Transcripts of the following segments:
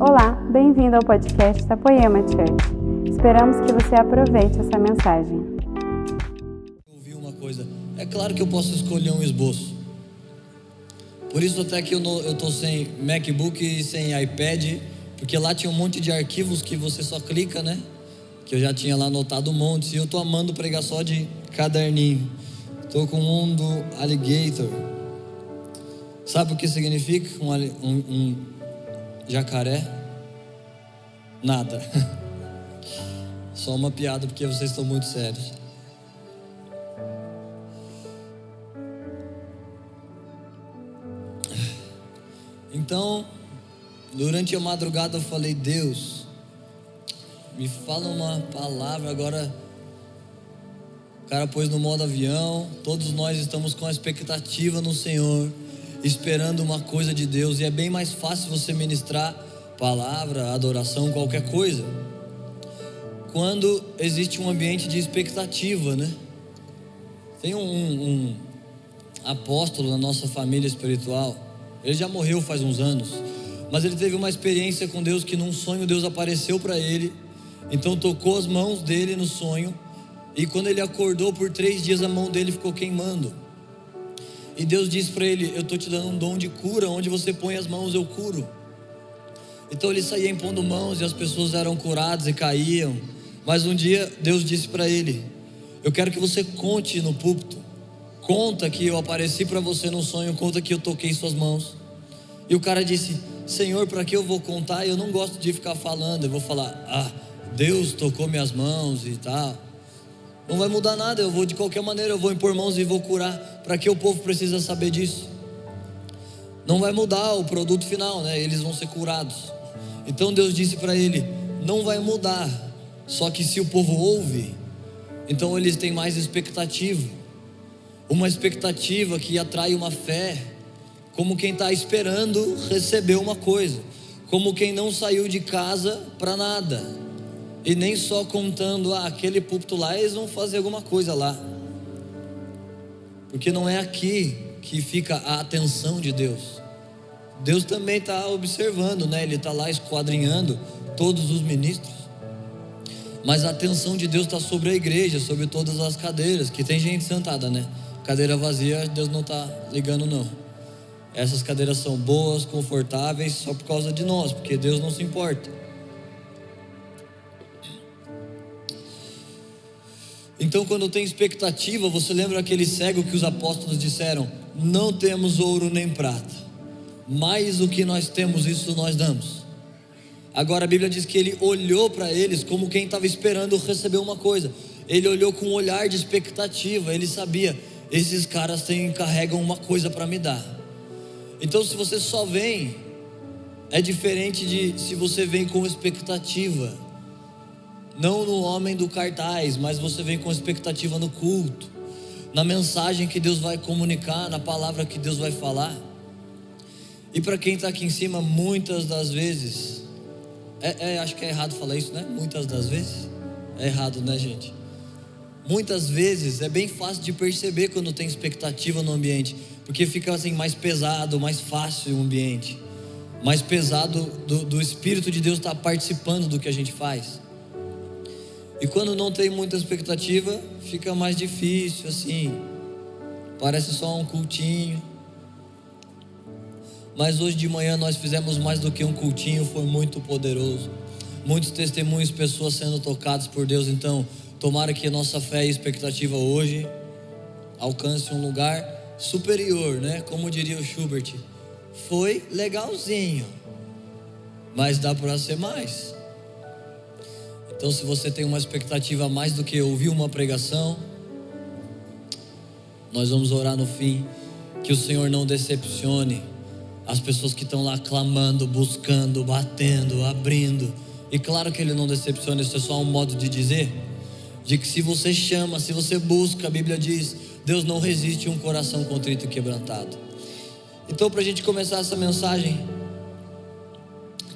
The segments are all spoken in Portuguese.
Olá, bem-vindo ao podcast da Poema Church. Esperamos que você aproveite essa mensagem. ouvi uma coisa. É claro que eu posso escolher um esboço. Por isso até que eu tô sem MacBook e sem iPad, porque lá tinha um monte de arquivos que você só clica, né? Que eu já tinha lá anotado um monte. E eu tô amando pregar só de caderninho. Tô com um do alligator. Sabe o que significa um, um- um jacaré? Nada. Só uma piada porque vocês estão muito sérios. Então, durante a madrugada eu falei: Deus, me fala uma palavra. Agora, o cara pôs no modo avião. Todos nós estamos com a expectativa no Senhor, esperando uma coisa de Deus. E é bem mais fácil você ministrar palavra, adoração, qualquer coisa, quando existe um ambiente de expectativa, né? Tem um, um apóstolo na nossa família espiritual. Ele já morreu faz uns anos, mas ele teve uma experiência com Deus que num sonho Deus apareceu para ele, então tocou as mãos dele no sonho e quando ele acordou por três dias a mão dele ficou queimando. E Deus disse para ele: Eu estou te dando um dom de cura, onde você põe as mãos eu curo. Então ele saía impondo mãos e as pessoas eram curadas e caíam. Mas um dia Deus disse para ele: Eu quero que você conte no púlpito. Conta que eu apareci para você no sonho, conta que eu toquei suas mãos. E o cara disse: Senhor, para que eu vou contar? Eu não gosto de ficar falando. Eu vou falar: Ah, Deus tocou minhas mãos e tal. Não vai mudar nada. Eu vou de qualquer maneira, eu vou impor mãos e vou curar. Para que o povo precisa saber disso? Não vai mudar o produto final, né? Eles vão ser curados. Então Deus disse para ele: Não vai mudar. Só que se o povo ouve, então eles têm mais expectativa. Uma expectativa que atrai uma fé, como quem está esperando receber uma coisa, como quem não saiu de casa para nada, e nem só contando, ah, aquele púlpito lá, eles vão fazer alguma coisa lá, porque não é aqui que fica a atenção de Deus. Deus também está observando, né? Ele está lá esquadrinhando todos os ministros. Mas a atenção de Deus está sobre a igreja, sobre todas as cadeiras, que tem gente sentada, né? Cadeira vazia, Deus não está ligando, não. Essas cadeiras são boas, confortáveis, só por causa de nós, porque Deus não se importa. Então, quando tem expectativa, você lembra aquele cego que os apóstolos disseram: Não temos ouro nem prata, mas o que nós temos, isso nós damos. Agora a Bíblia diz que ele olhou para eles como quem estava esperando receber uma coisa. Ele olhou com um olhar de expectativa. Ele sabia: esses caras têm, carregam uma coisa para me dar. Então, se você só vem, é diferente de se você vem com expectativa. Não no homem do cartaz, mas você vem com expectativa no culto, na mensagem que Deus vai comunicar, na palavra que Deus vai falar. E para quem está aqui em cima, muitas das vezes, é, é, acho que é errado falar isso, né? Muitas das vezes, é errado, né, gente? Muitas vezes é bem fácil de perceber quando tem expectativa no ambiente, porque fica assim mais pesado, mais fácil o ambiente, mais pesado do, do Espírito de Deus estar participando do que a gente faz. E quando não tem muita expectativa, fica mais difícil assim. Parece só um cultinho. Mas hoje de manhã nós fizemos mais do que um cultinho, foi muito poderoso. Muitos testemunhos, pessoas sendo tocadas por Deus. Então, tomara que a nossa fé e expectativa hoje alcance um lugar superior, né? Como diria o Schubert, foi legalzinho, mas dá para ser mais. Então, se você tem uma expectativa mais do que ouvir uma pregação, nós vamos orar no fim que o Senhor não decepcione as pessoas que estão lá clamando, buscando, batendo, abrindo. E claro que Ele não decepciona, isso é só um modo de dizer, de que se você chama, se você busca, a Bíblia diz, Deus não resiste a um coração contrito e quebrantado. Então, para a gente começar essa mensagem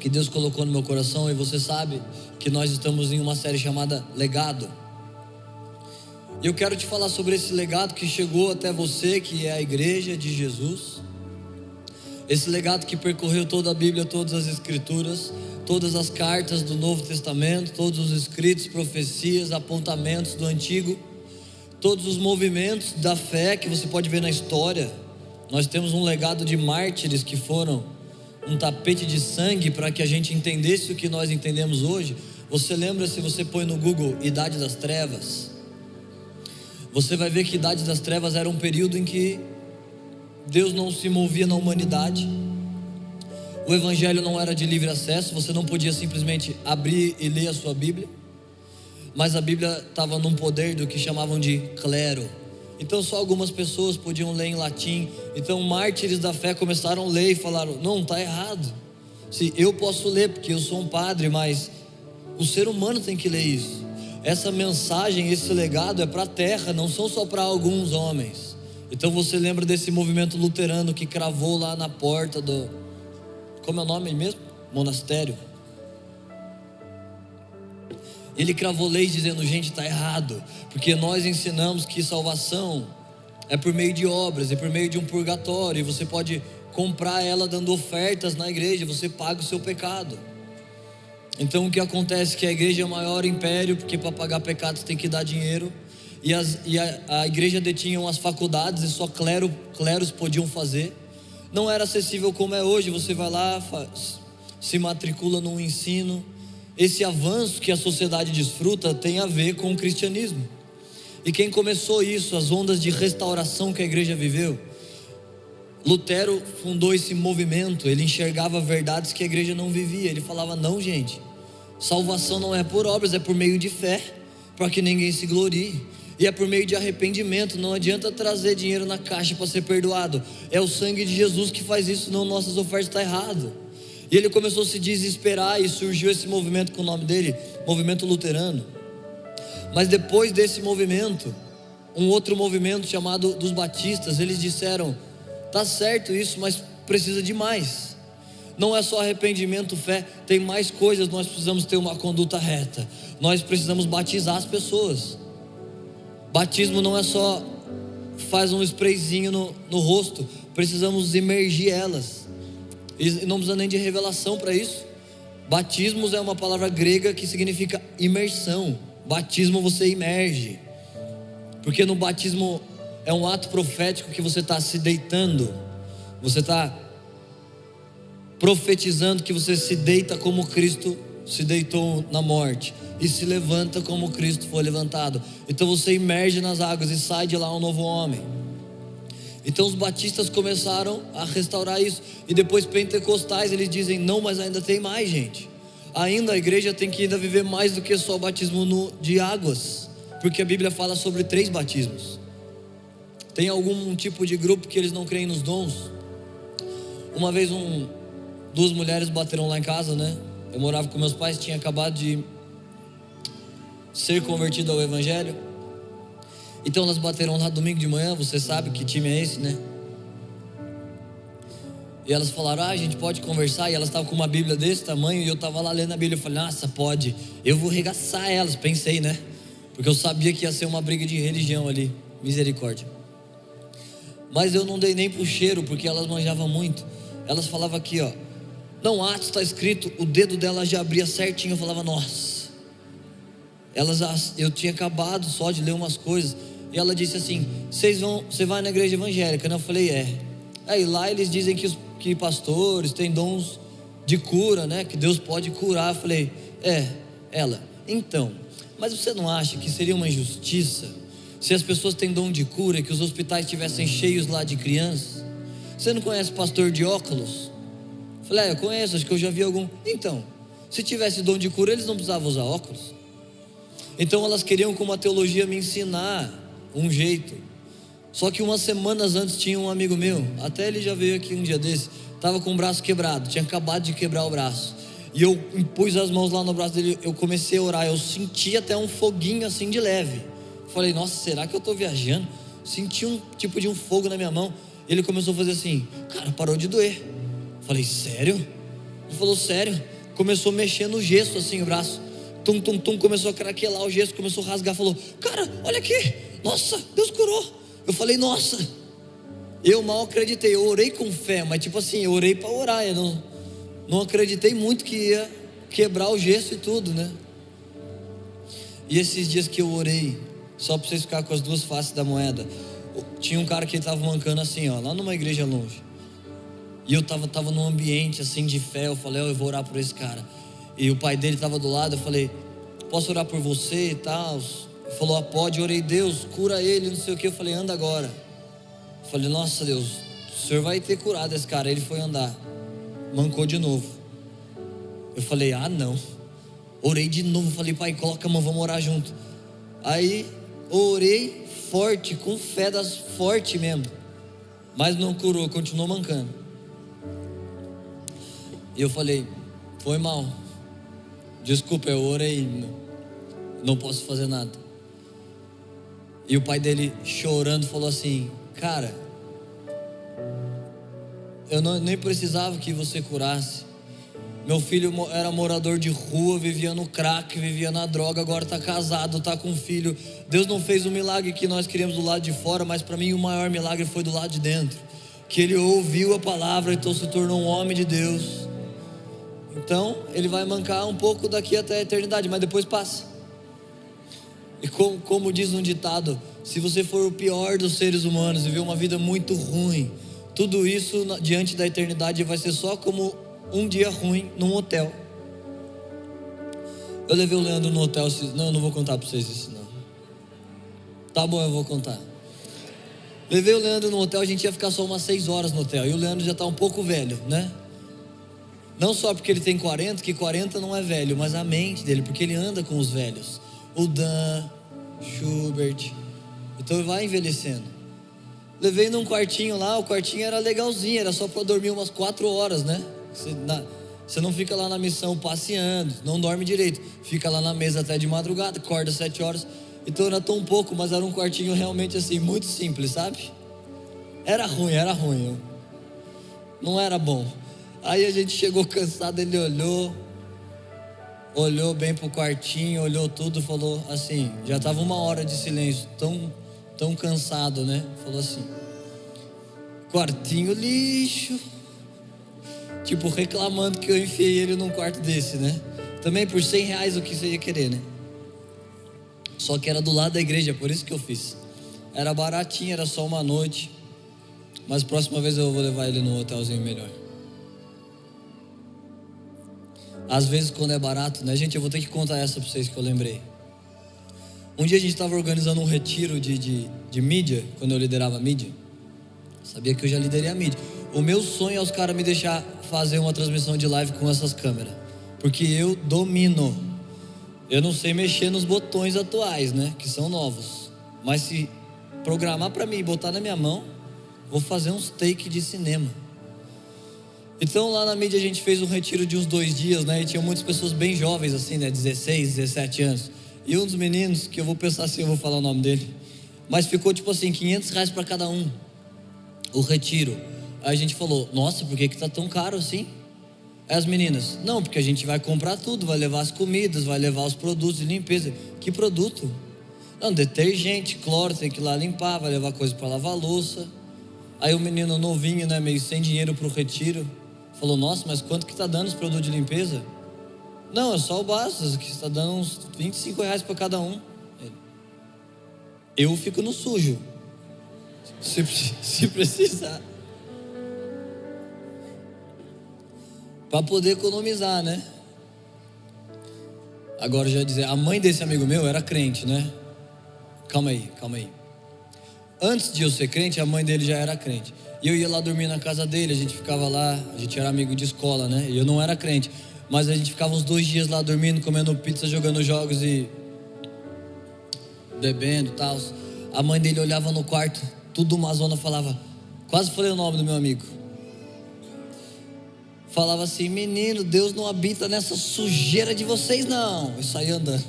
que Deus colocou no meu coração, e você sabe que nós estamos em uma série chamada Legado. E eu quero te falar sobre esse legado que chegou até você, que é a igreja de Jesus. Esse legado que percorreu toda a Bíblia, todas as Escrituras, todas as cartas do Novo Testamento, todos os escritos, profecias, apontamentos do Antigo, todos os movimentos da fé que você pode ver na história. Nós temos um legado de mártires que foram um tapete de sangue para que a gente entendesse o que nós entendemos hoje. Você lembra se você põe no Google Idade das Trevas? Você vai ver que Idade das Trevas era um período em que Deus não se movia na humanidade. O evangelho não era de livre acesso, você não podia simplesmente abrir e ler a sua Bíblia. Mas a Bíblia estava num poder do que chamavam de clero. Então só algumas pessoas podiam ler em latim. Então mártires da fé começaram a ler e falaram: "Não, está errado. Se eu posso ler porque eu sou um padre, mas o ser humano tem que ler isso. Essa mensagem, esse legado é para a terra, não são só para alguns homens. Então você lembra desse movimento luterano que cravou lá na porta do. Como é o nome mesmo? Monastério. Ele cravou leis dizendo: gente, está errado, porque nós ensinamos que salvação é por meio de obras, é por meio de um purgatório, e você pode comprar ela dando ofertas na igreja, você paga o seu pecado. Então o que acontece é que a igreja é o maior império, porque para pagar pecados tem que dar dinheiro. E, as, e a, a, igreja detinha as faculdades e só clero, cleros podiam fazer. Não era acessível como é hoje. Você vai lá, faz, se matricula num ensino. Esse avanço que a sociedade desfruta tem a ver com o cristianismo. E quem começou isso, as ondas de restauração que a igreja viveu, Lutero fundou esse movimento, ele enxergava verdades que a igreja não vivia. Ele falava: não, gente, salvação não é por obras, é por meio de fé, para que ninguém se glorie. E é por meio de arrependimento, não adianta trazer dinheiro na caixa para ser perdoado. É o sangue de Jesus que faz isso, não nossas ofertas está errado. E ele começou a se desesperar e surgiu esse movimento com o nome dele, movimento luterano. Mas depois desse movimento, um outro movimento chamado dos batistas, eles disseram: Tá certo isso, mas precisa de mais. Não é só arrependimento, fé, tem mais coisas. Nós precisamos ter uma conduta reta. Nós precisamos batizar as pessoas. Batismo não é só faz um sprayzinho no, no rosto, precisamos imergir elas. E não precisa nem de revelação para isso. Batismos é uma palavra grega que significa imersão. Batismo você imerge. Porque no batismo é um ato profético que você está se deitando, você está profetizando que você se deita como Cristo se deitou na morte e se levanta como Cristo foi levantado. Então você emerge nas águas e sai de lá um novo homem. Então os batistas começaram a restaurar isso e depois pentecostais eles dizem não, mas ainda tem mais gente. Ainda a igreja tem que ainda viver mais do que só o batismo no, de águas, porque a Bíblia fala sobre três batismos. Tem algum tipo de grupo que eles não creem nos dons? Uma vez um, duas mulheres bateram lá em casa, né? Eu morava com meus pais, tinha acabado de ser convertido ao Evangelho. Então elas bateram lá domingo de manhã, você sabe que time é esse, né? E elas falaram: Ah, a gente pode conversar. E elas estavam com uma Bíblia desse tamanho. E eu estava lá lendo a Bíblia. Eu falei: Nossa, pode. Eu vou regaçar elas. Pensei, né? Porque eu sabia que ia ser uma briga de religião ali. Misericórdia. Mas eu não dei nem pro cheiro, porque elas manjavam muito. Elas falavam aqui, ó. Não, Atos está escrito, o dedo dela já abria certinho. Eu falava, nossa. Elas, eu tinha acabado só de ler umas coisas. E ela disse assim: Vocês vão, você vai na igreja evangélica? Eu falei, é. Aí lá eles dizem que, os, que pastores têm dons de cura, né? Que Deus pode curar. Eu falei, é, ela. Então, mas você não acha que seria uma injustiça se as pessoas têm dom de cura e que os hospitais estivessem cheios lá de crianças? Você não conhece pastor de óculos? Falei, ah, eu conheço, acho que eu já vi algum. Então, se tivesse dom de cura, eles não precisavam usar óculos. Então elas queriam com uma teologia me ensinar um jeito. Só que umas semanas antes tinha um amigo meu, até ele já veio aqui um dia desse, estava com o braço quebrado, tinha acabado de quebrar o braço. E eu pus as mãos lá no braço dele, eu comecei a orar, eu senti até um foguinho assim de leve. Falei, nossa, será que eu estou viajando? Senti um tipo de um fogo na minha mão. Ele começou a fazer assim, cara, parou de doer. Falei, sério? Ele falou, sério. Começou a mexer no gesso assim o braço. Tum, tum, tum, começou a craquelar o gesso, começou a rasgar. Falou, cara, olha aqui. Nossa, Deus curou. Eu falei, nossa. Eu mal acreditei. Eu orei com fé, mas tipo assim, eu orei para orar. Eu não, não acreditei muito que ia quebrar o gesso e tudo, né? E esses dias que eu orei, só para vocês ficarem com as duas faces da moeda, tinha um cara que estava mancando assim, ó, lá numa igreja longe. E eu tava, tava num ambiente assim de fé, eu falei, oh, eu vou orar por esse cara. E o pai dele estava do lado, eu falei, posso orar por você e tal? Ele falou, ah, pode, eu orei, Deus, cura ele, não sei o que. Eu falei, anda agora. Eu falei, nossa Deus, o senhor vai ter curado esse cara. Ele foi andar, mancou de novo. Eu falei, ah não. Orei de novo, falei, pai, coloca a mão, vamos orar junto. Aí, orei forte, com fé das forte mesmo. Mas não curou, continuou mancando. E eu falei, foi mal. Desculpa, eu orei, não posso fazer nada. E o pai dele chorando falou assim: Cara, eu não, nem precisava que você curasse. Meu filho era morador de rua, vivia no crack, vivia na droga, agora está casado, está com um filho. Deus não fez o milagre que nós queríamos do lado de fora, mas para mim o maior milagre foi do lado de dentro. Que ele ouviu a palavra, então se tornou um homem de Deus. Então ele vai mancar um pouco daqui até a eternidade, mas depois passa. E como, como diz um ditado, se você for o pior dos seres humanos, viver uma vida muito ruim, tudo isso diante da eternidade vai ser só como um dia ruim num hotel. Eu levei o Leandro no hotel. Não, eu não vou contar para vocês isso não. Tá bom, eu vou contar. Levei o Leandro no hotel, a gente ia ficar só umas seis horas no hotel. E o Leandro já está um pouco velho, né? Não só porque ele tem 40, que 40 não é velho, mas a mente dele, porque ele anda com os velhos. O Dan, Schubert. Então vai envelhecendo. Levei num quartinho lá, o quartinho era legalzinho, era só para dormir umas quatro horas, né? Você, na, você, não fica lá na missão passeando, não dorme direito. Fica lá na mesa até de madrugada, acorda sete horas. Então era tão pouco, mas era um quartinho realmente assim, muito simples, sabe? Era ruim, era ruim. Não era bom. Aí a gente chegou cansado, ele olhou, olhou bem pro quartinho, olhou tudo, falou assim, já tava uma hora de silêncio, tão, tão cansado, né? Falou assim, quartinho lixo. Tipo, reclamando que eu enfiei ele num quarto desse, né? Também por 100 reais o que você ia querer, né? Só que era do lado da igreja, por isso que eu fiz. Era baratinho, era só uma noite. Mas próxima vez eu vou levar ele num hotelzinho melhor. Às vezes quando é barato, né, gente? Eu vou ter que contar essa para vocês que eu lembrei. Um dia a gente estava organizando um retiro de, de, de mídia, quando eu liderava a mídia. Sabia que eu já liderei a mídia. O meu sonho é os caras me deixar fazer uma transmissão de live com essas câmeras. Porque eu domino. Eu não sei mexer nos botões atuais, né? Que são novos. Mas se programar para mim e botar na minha mão, vou fazer uns take de cinema. Então lá na mídia a gente fez um retiro de uns dois dias, né? E tinha muitas pessoas bem jovens, assim, né? 16, 17 anos. E um dos meninos, que eu vou pensar se eu vou falar o nome dele, mas ficou tipo assim, 500 reais para cada um. O retiro. Aí a gente falou, nossa, por que que tá tão caro assim? Aí as meninas, não, porque a gente vai comprar tudo, vai levar as comidas, vai levar os produtos de limpeza. Que produto? Não, detergente, cloro, tem que ir lá limpar, vai levar coisa para lavar louça. Aí o menino novinho, né, meio sem dinheiro para o retiro, falou, nossa, mas quanto que tá dando os produtos de limpeza? Não, é só o básico, que está dando uns 25 reais para cada um. Eu fico no sujo, se, se precisar. para poder economizar, né? Agora já dizer, a mãe desse amigo meu era crente, né? Calma aí, calma aí. Antes de eu ser crente, a mãe dele já era crente. E eu ia lá dormir na casa dele, a gente ficava lá, a gente era amigo de escola, né? E eu não era crente, mas a gente ficava uns dois dias lá dormindo, comendo pizza, jogando jogos e bebendo e tal. A mãe dele olhava no quarto, tudo uma zona, falava, quase falei o nome do meu amigo falava assim: Menino, Deus não habita nessa sujeira de vocês, não. E saía andando.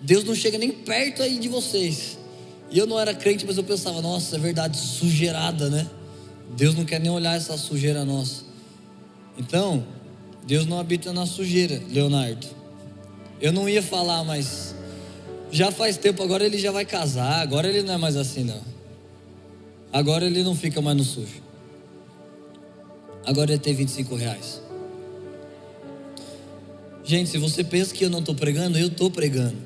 Deus não chega nem perto aí de vocês. E eu não era crente, mas eu pensava: Nossa, é verdade, sujeirada, né? Deus não quer nem olhar essa sujeira nossa. Então, Deus não habita na sujeira, Leonardo. Eu não ia falar, mas já faz tempo, agora ele já vai casar, agora ele não é mais assim, não. Agora ele não fica mais no sujo. Agora ele tem 25 reais. Gente, se você pensa que eu não estou pregando, eu estou pregando.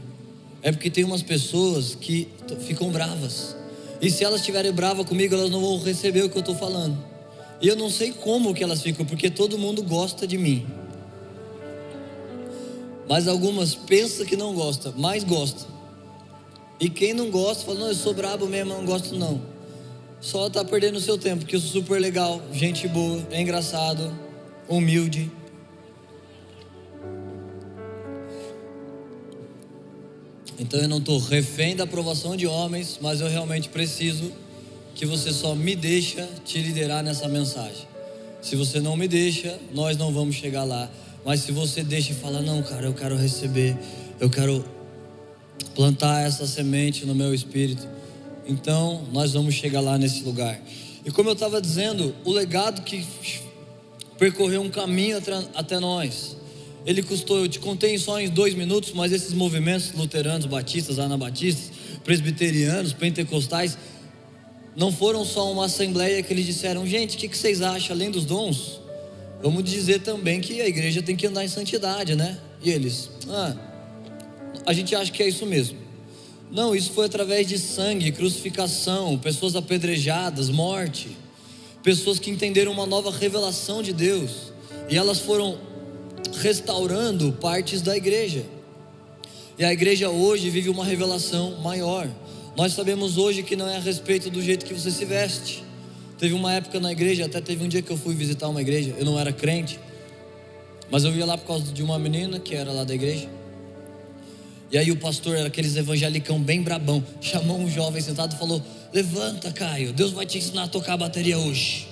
É porque tem umas pessoas que ficam bravas. E se elas estiverem bravas comigo, elas não vão receber o que eu estou falando. E eu não sei como que elas ficam, porque todo mundo gosta de mim. Mas algumas pensam que não gosta, mas gosta. E quem não gosta, fala, não, eu sou brabo mesmo, não gosto não. Só está perdendo o seu tempo, porque eu sou super legal, gente boa, é engraçado, humilde. Então eu não estou refém da aprovação de homens, mas eu realmente preciso que você só me deixa te liderar nessa mensagem. Se você não me deixa, nós não vamos chegar lá. Mas se você deixa e fala, não, cara, eu quero receber, eu quero plantar essa semente no meu espírito, então nós vamos chegar lá nesse lugar. E como eu estava dizendo, o legado que percorreu um caminho até nós ele custou, eu te contei só em dois minutos, mas esses movimentos luteranos, batistas, anabatistas, presbiterianos, pentecostais, não foram só uma assembleia que eles disseram, gente, o que, vocês acham além dos dons? Vamos dizer também que a igreja tem que andar em santidade, né? E eles, ah, a gente acha que é isso mesmo. Não, isso foi através de sangue, crucificação, pessoas apedrejadas, morte, pessoas que entenderam uma nova revelação de Deus, e elas foram restaurando partes da igreja. E a igreja hoje vive uma revelação maior. Nós sabemos hoje que não é a respeito do jeito que você se veste. Teve uma época na igreja, até teve um dia que eu fui visitar uma igreja, eu não era crente, mas eu ia lá por causa de uma menina que era lá da igreja. E aí o pastor era aqueles evangelicão bem brabão, chamou um jovem sentado e falou: Levanta, Caio, Deus vai te ensinar a tocar a bateria hoje.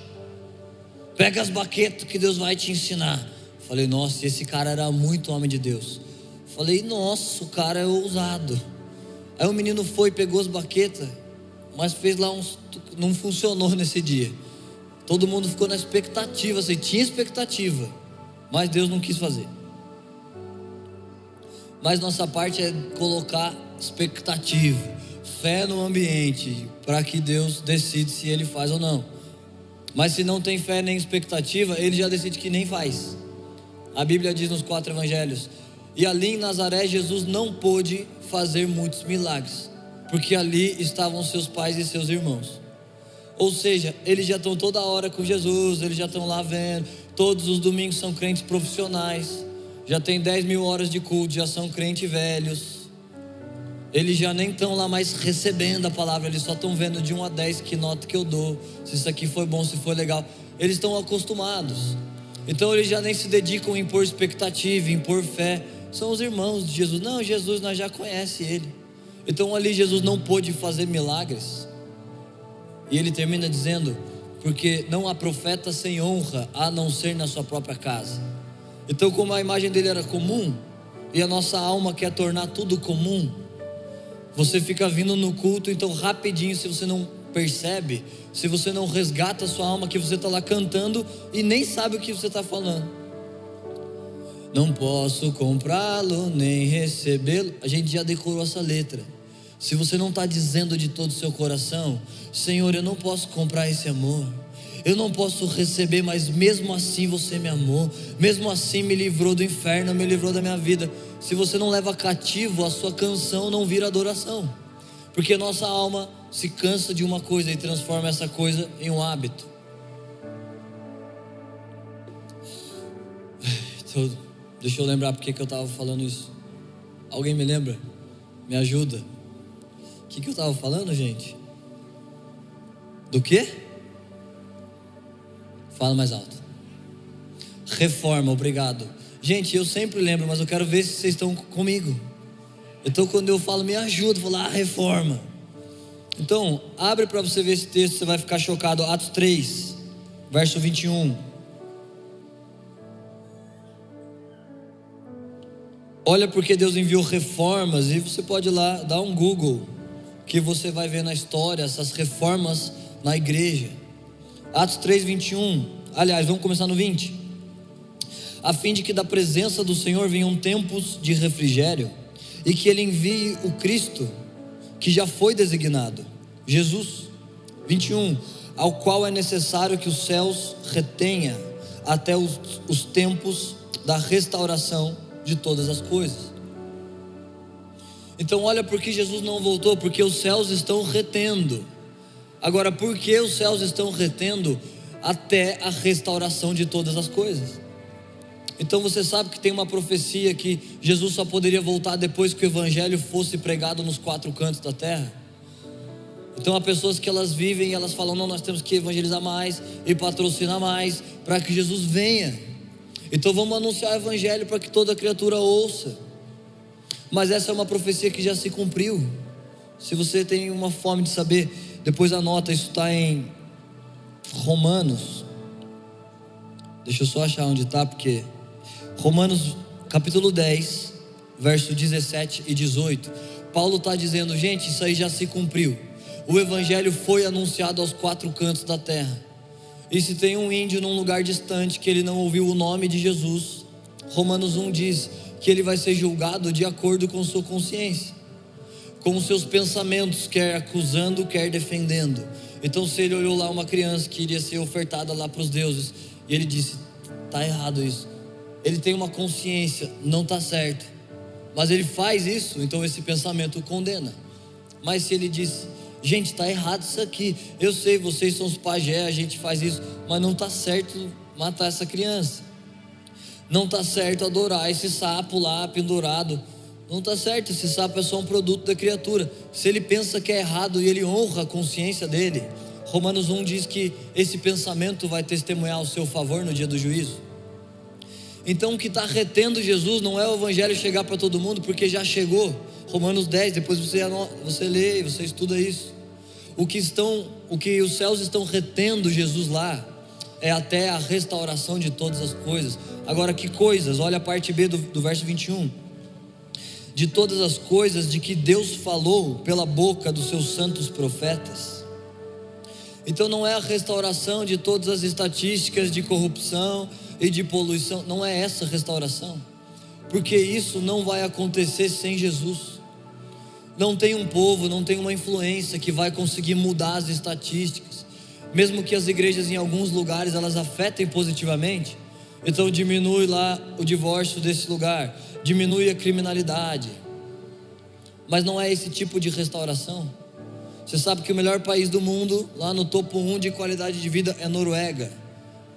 Pega as baquetas que Deus vai te ensinar. Falei, nossa, esse cara era muito homem de Deus. Falei, nossa, o cara é ousado. Aí o menino foi, pegou as baquetas, mas fez lá uns. Não funcionou nesse dia. Todo mundo ficou na expectativa, assim, tinha expectativa, mas Deus não quis fazer. Mas nossa parte é colocar expectativa, fé no ambiente, para que Deus decide se ele faz ou não. Mas se não tem fé nem expectativa, ele já decide que nem faz. A Bíblia diz nos quatro evangelhos: E ali em Nazaré Jesus não pôde fazer muitos milagres, porque ali estavam seus pais e seus irmãos. Ou seja, eles já estão toda hora com Jesus, eles já estão lá vendo. Todos os domingos são crentes profissionais, já tem 10 mil horas de culto, já são crentes velhos. Eles já nem estão lá mais recebendo a palavra, eles só estão vendo de 1 a 10 que nota que eu dou, se isso aqui foi bom, se foi legal. Eles estão acostumados. Então eles já nem se dedicam em pôr expectativa, em pôr fé. São os irmãos de Jesus. Não, Jesus nós já conhece ele. Então ali Jesus não pôde fazer milagres. E ele termina dizendo: porque não há profeta sem honra a não ser na sua própria casa. Então, como a imagem dele era comum, e a nossa alma quer tornar tudo comum, você fica vindo no culto, então rapidinho, se você não percebe, se você não resgata a sua alma, que você está lá cantando e nem sabe o que você está falando. Não posso comprá-lo nem recebê-lo. A gente já decorou essa letra. Se você não está dizendo de todo o seu coração, Senhor, eu não posso comprar esse amor. Eu não posso receber, mas mesmo assim você me amou, mesmo assim me livrou do inferno, me livrou da minha vida. Se você não leva cativo, a sua canção não vira adoração, porque nossa alma se cansa de uma coisa e transforma essa coisa em um hábito. Então, deixa eu lembrar porque que eu estava falando isso. Alguém me lembra? Me ajuda. O que, que eu estava falando, gente? Do que? Fala mais alto. Reforma, obrigado. Gente, eu sempre lembro, mas eu quero ver se vocês estão comigo. Então, quando eu falo, me ajuda, vou lá, ah, reforma. Então, abre para você ver esse texto, você vai ficar chocado. Atos 3, verso 21. Olha porque Deus enviou reformas e você pode ir lá dar um Google que você vai ver na história essas reformas na igreja. Atos 3, 21. Aliás, vamos começar no 20. A fim de que da presença do Senhor venham tempos de refrigério e que Ele envie o Cristo que já foi designado, Jesus. 21, ao qual é necessário que os céus retenha até os, os tempos da restauração de todas as coisas. Então, olha por que Jesus não voltou, porque os céus estão retendo. Agora, por que os céus estão retendo até a restauração de todas as coisas? Então você sabe que tem uma profecia que Jesus só poderia voltar depois que o evangelho fosse pregado nos quatro cantos da terra. Então há pessoas que elas vivem e elas falam: não, nós temos que evangelizar mais e patrocinar mais para que Jesus venha. Então vamos anunciar o evangelho para que toda criatura ouça. Mas essa é uma profecia que já se cumpriu. Se você tem uma fome de saber, depois anota, isso está em Romanos. Deixa eu só achar onde está, porque Romanos capítulo 10, verso 17 e 18. Paulo está dizendo, gente, isso aí já se cumpriu. O evangelho foi anunciado aos quatro cantos da terra. E se tem um índio num lugar distante que ele não ouviu o nome de Jesus, Romanos 1 diz que ele vai ser julgado de acordo com sua consciência, com os seus pensamentos, quer acusando, quer defendendo. Então, se ele olhou lá uma criança que iria ser ofertada lá para os deuses, e ele disse: está errado isso ele tem uma consciência, não está certo, mas ele faz isso, então esse pensamento o condena. Mas se ele diz, gente, está errado isso aqui, eu sei, vocês são os pajé, a gente faz isso, mas não está certo matar essa criança, não está certo adorar esse sapo lá pendurado, não está certo, esse sapo é só um produto da criatura. Se ele pensa que é errado e ele honra a consciência dele, Romanos 1 diz que esse pensamento vai testemunhar ao seu favor no dia do juízo. Então o que está retendo Jesus não é o evangelho chegar para todo mundo, porque já chegou. Romanos 10, depois você, você lê, você estuda isso. O que estão, o que os céus estão retendo Jesus lá é até a restauração de todas as coisas. Agora, que coisas? Olha a parte B do, do verso 21. De todas as coisas de que Deus falou pela boca dos seus santos profetas. Então não é a restauração de todas as estatísticas de corrupção, e de poluição. Não é essa restauração, porque isso não vai acontecer sem Jesus. Não tem um povo, não tem uma influência que vai conseguir mudar as estatísticas, mesmo que as igrejas em alguns lugares elas afetem positivamente. Então diminui lá o divórcio desse lugar, diminui a criminalidade. Mas não é esse tipo de restauração. Você sabe que o melhor país do mundo, lá no topo 1 de qualidade de vida, é Noruega.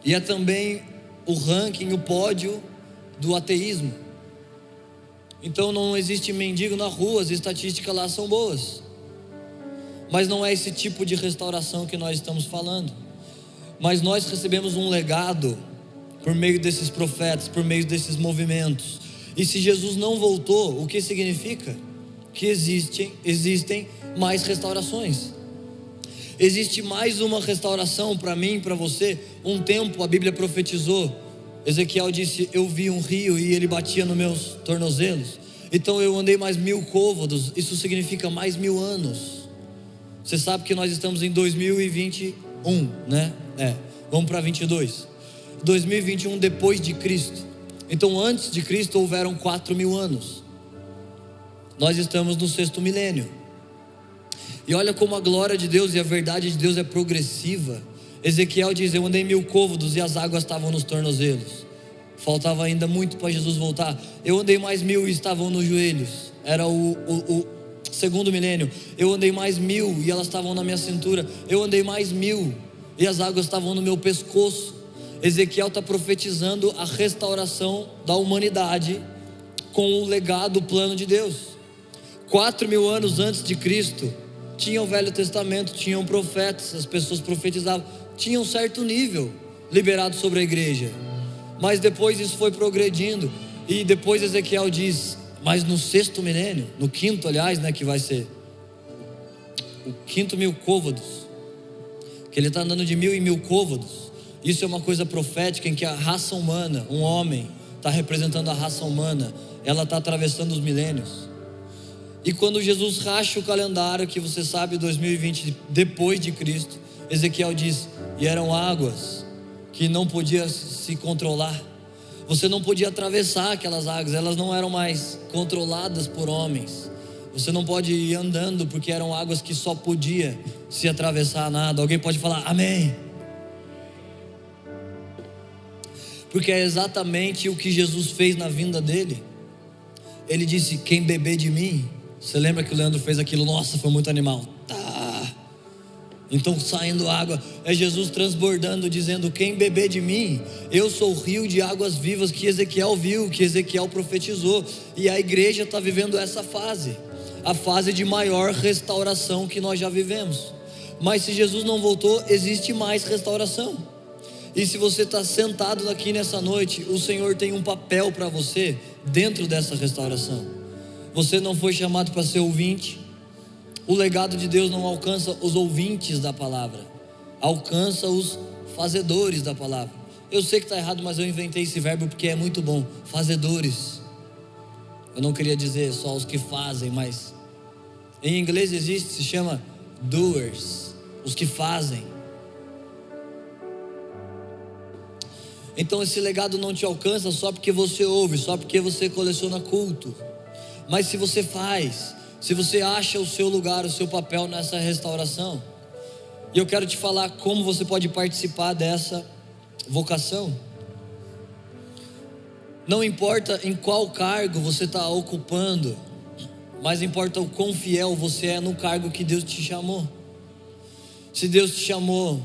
E é também o ranking, o pódio do ateísmo. Então não existe mendigo na rua, as estatísticas lá são boas. Mas não é esse tipo de restauração que nós estamos falando. Mas nós recebemos um legado por meio desses profetas, por meio desses movimentos. E se Jesus não voltou, o que significa? Que existem, existem mais restaurações. Existe mais uma restauração para mim, para você. Um tempo a Bíblia profetizou. Ezequiel disse: Eu vi um rio e ele batia nos meus tornozelos. Então eu andei mais mil côvados. Isso significa mais mil anos. Você sabe que nós estamos em 2021, né? É. Vamos para 22. 2021 depois de Cristo. Então antes de Cristo houveram quatro mil anos. Nós estamos no sexto milênio. E olha como a glória de Deus e a verdade de Deus é progressiva. Ezequiel diz: Eu andei mil côvados e as águas estavam nos tornozelos. Faltava ainda muito para Jesus voltar. Eu andei mais mil e estavam nos joelhos. Era o, o, o segundo milênio. Eu andei mais mil e elas estavam na minha cintura. Eu andei mais mil e as águas estavam no meu pescoço. Ezequiel está profetizando a restauração da humanidade com o legado, o plano de Deus. Quatro mil anos antes de Cristo, tinha o Velho Testamento, tinham profetas, as pessoas profetizavam, tinha um certo nível liberado sobre a igreja. Mas depois isso foi progredindo, e depois Ezequiel diz: Mas no sexto milênio, no quinto, aliás, né, que vai ser o quinto mil côvados, que ele está andando de mil em mil côvados. Isso é uma coisa profética em que a raça humana, um homem, está representando a raça humana, ela está atravessando os milênios. E quando Jesus racha o calendário, que você sabe, 2020 depois de Cristo, Ezequiel diz: e eram águas que não podia se controlar. Você não podia atravessar aquelas águas, elas não eram mais controladas por homens. Você não pode ir andando porque eram águas que só podia se atravessar nada. Alguém pode falar amém? Porque é exatamente o que Jesus fez na vinda dele. ele disse: Quem beber de mim. Você lembra que o Leandro fez aquilo? Nossa, foi muito animal. Tá. Então saindo água, é Jesus transbordando, dizendo: Quem beber de mim, eu sou o rio de águas vivas que Ezequiel viu, que Ezequiel profetizou. E a igreja está vivendo essa fase, a fase de maior restauração que nós já vivemos. Mas se Jesus não voltou, existe mais restauração. E se você está sentado aqui nessa noite, o Senhor tem um papel para você dentro dessa restauração. Você não foi chamado para ser ouvinte. O legado de Deus não alcança os ouvintes da palavra, alcança os fazedores da palavra. Eu sei que está errado, mas eu inventei esse verbo porque é muito bom. Fazedores. Eu não queria dizer só os que fazem, mas em inglês existe, se chama doers os que fazem. Então esse legado não te alcança só porque você ouve, só porque você coleciona culto. Mas se você faz, se você acha o seu lugar, o seu papel nessa restauração, e eu quero te falar como você pode participar dessa vocação. Não importa em qual cargo você está ocupando, mas importa o quão fiel você é no cargo que Deus te chamou. Se Deus te chamou,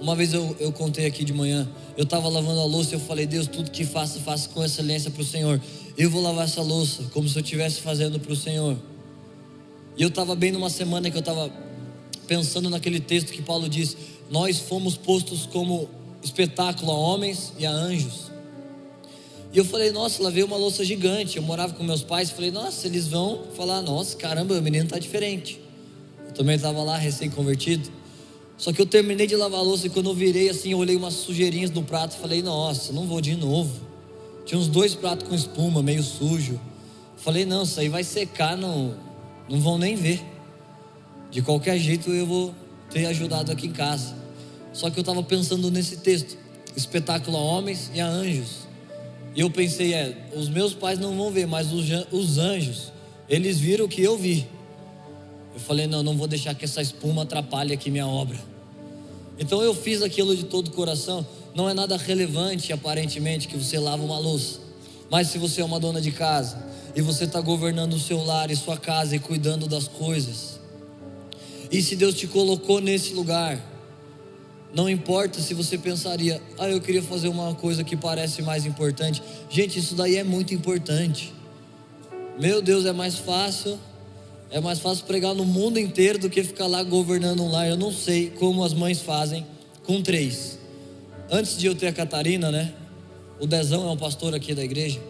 uma vez eu, eu contei aqui de manhã, eu estava lavando a louça e eu falei, Deus, tudo que faça, faça com excelência para o Senhor. Eu vou lavar essa louça como se eu estivesse fazendo para o Senhor. E eu estava bem numa semana que eu estava pensando naquele texto que Paulo diz: Nós fomos postos como espetáculo a homens e a anjos. E eu falei, nossa, lavei uma louça gigante. Eu morava com meus pais. Falei, nossa, eles vão falar, nossa, caramba, o menino está diferente. Eu também estava lá, recém-convertido. Só que eu terminei de lavar a louça e quando eu virei assim, eu olhei umas sujeirinhas no prato e falei, nossa, não vou de novo. Tinha uns dois pratos com espuma, meio sujo. Falei, não, isso aí vai secar, não, não vão nem ver. De qualquer jeito eu vou ter ajudado aqui em casa. Só que eu estava pensando nesse texto: espetáculo a homens e a anjos. E eu pensei, é, os meus pais não vão ver, mas os, os anjos, eles viram o que eu vi. Eu falei, não, não vou deixar que essa espuma atrapalhe aqui minha obra. Então eu fiz aquilo de todo o coração. Não é nada relevante, aparentemente, que você lava uma louça. Mas se você é uma dona de casa e você está governando o seu lar e sua casa e cuidando das coisas, e se Deus te colocou nesse lugar, não importa se você pensaria, ah, eu queria fazer uma coisa que parece mais importante. Gente, isso daí é muito importante. Meu Deus, é mais fácil é mais fácil pregar no mundo inteiro do que ficar lá governando um lar. Eu não sei como as mães fazem com três. Antes de eu ter a Catarina, né? O Dezão é um pastor aqui da igreja.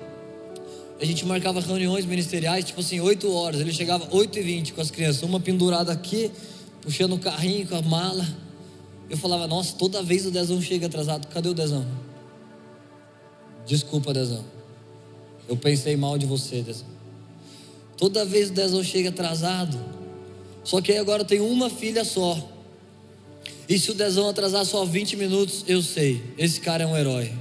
A gente marcava reuniões ministeriais, tipo assim, 8 horas. Ele chegava 8 e 20 com as crianças, uma pendurada aqui, puxando o carrinho com a mala. Eu falava, nossa, toda vez o Dezão chega atrasado. Cadê o Dezão? Desculpa, Dezão. Eu pensei mal de você, Dezão. Toda vez o Dezão chega atrasado. Só que aí agora tem uma filha só. E se o Dezão atrasar só 20 minutos, eu sei, esse cara é um herói.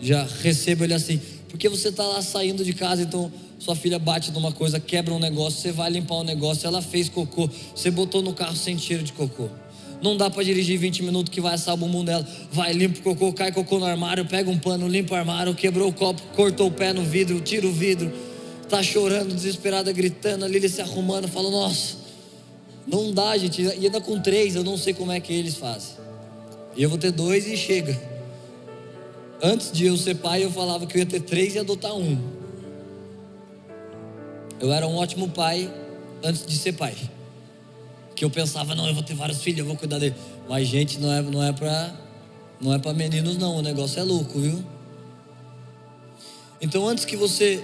Já recebo ele assim. Porque você está lá saindo de casa, então sua filha bate numa coisa, quebra um negócio, você vai limpar um negócio, ela fez cocô, você botou no carro sem cheiro de cocô. Não dá para dirigir 20 minutos que vai assar o bumbum dela. Vai, limpa o cocô, cai cocô no armário, pega um pano, limpa o armário, quebrou o copo, cortou o pé no vidro, tira o vidro Tá chorando, desesperada, gritando, a Lília se arrumando, falando, nossa, não dá, gente. E ainda com três, eu não sei como é que eles fazem. E eu vou ter dois e chega. Antes de eu ser pai, eu falava que eu ia ter três e adotar um. Eu era um ótimo pai antes de ser pai. Que eu pensava, não, eu vou ter vários filhos, eu vou cuidar dele. Mas, gente, não é, não é para não é para meninos, não. O negócio é louco, viu? Então, antes que você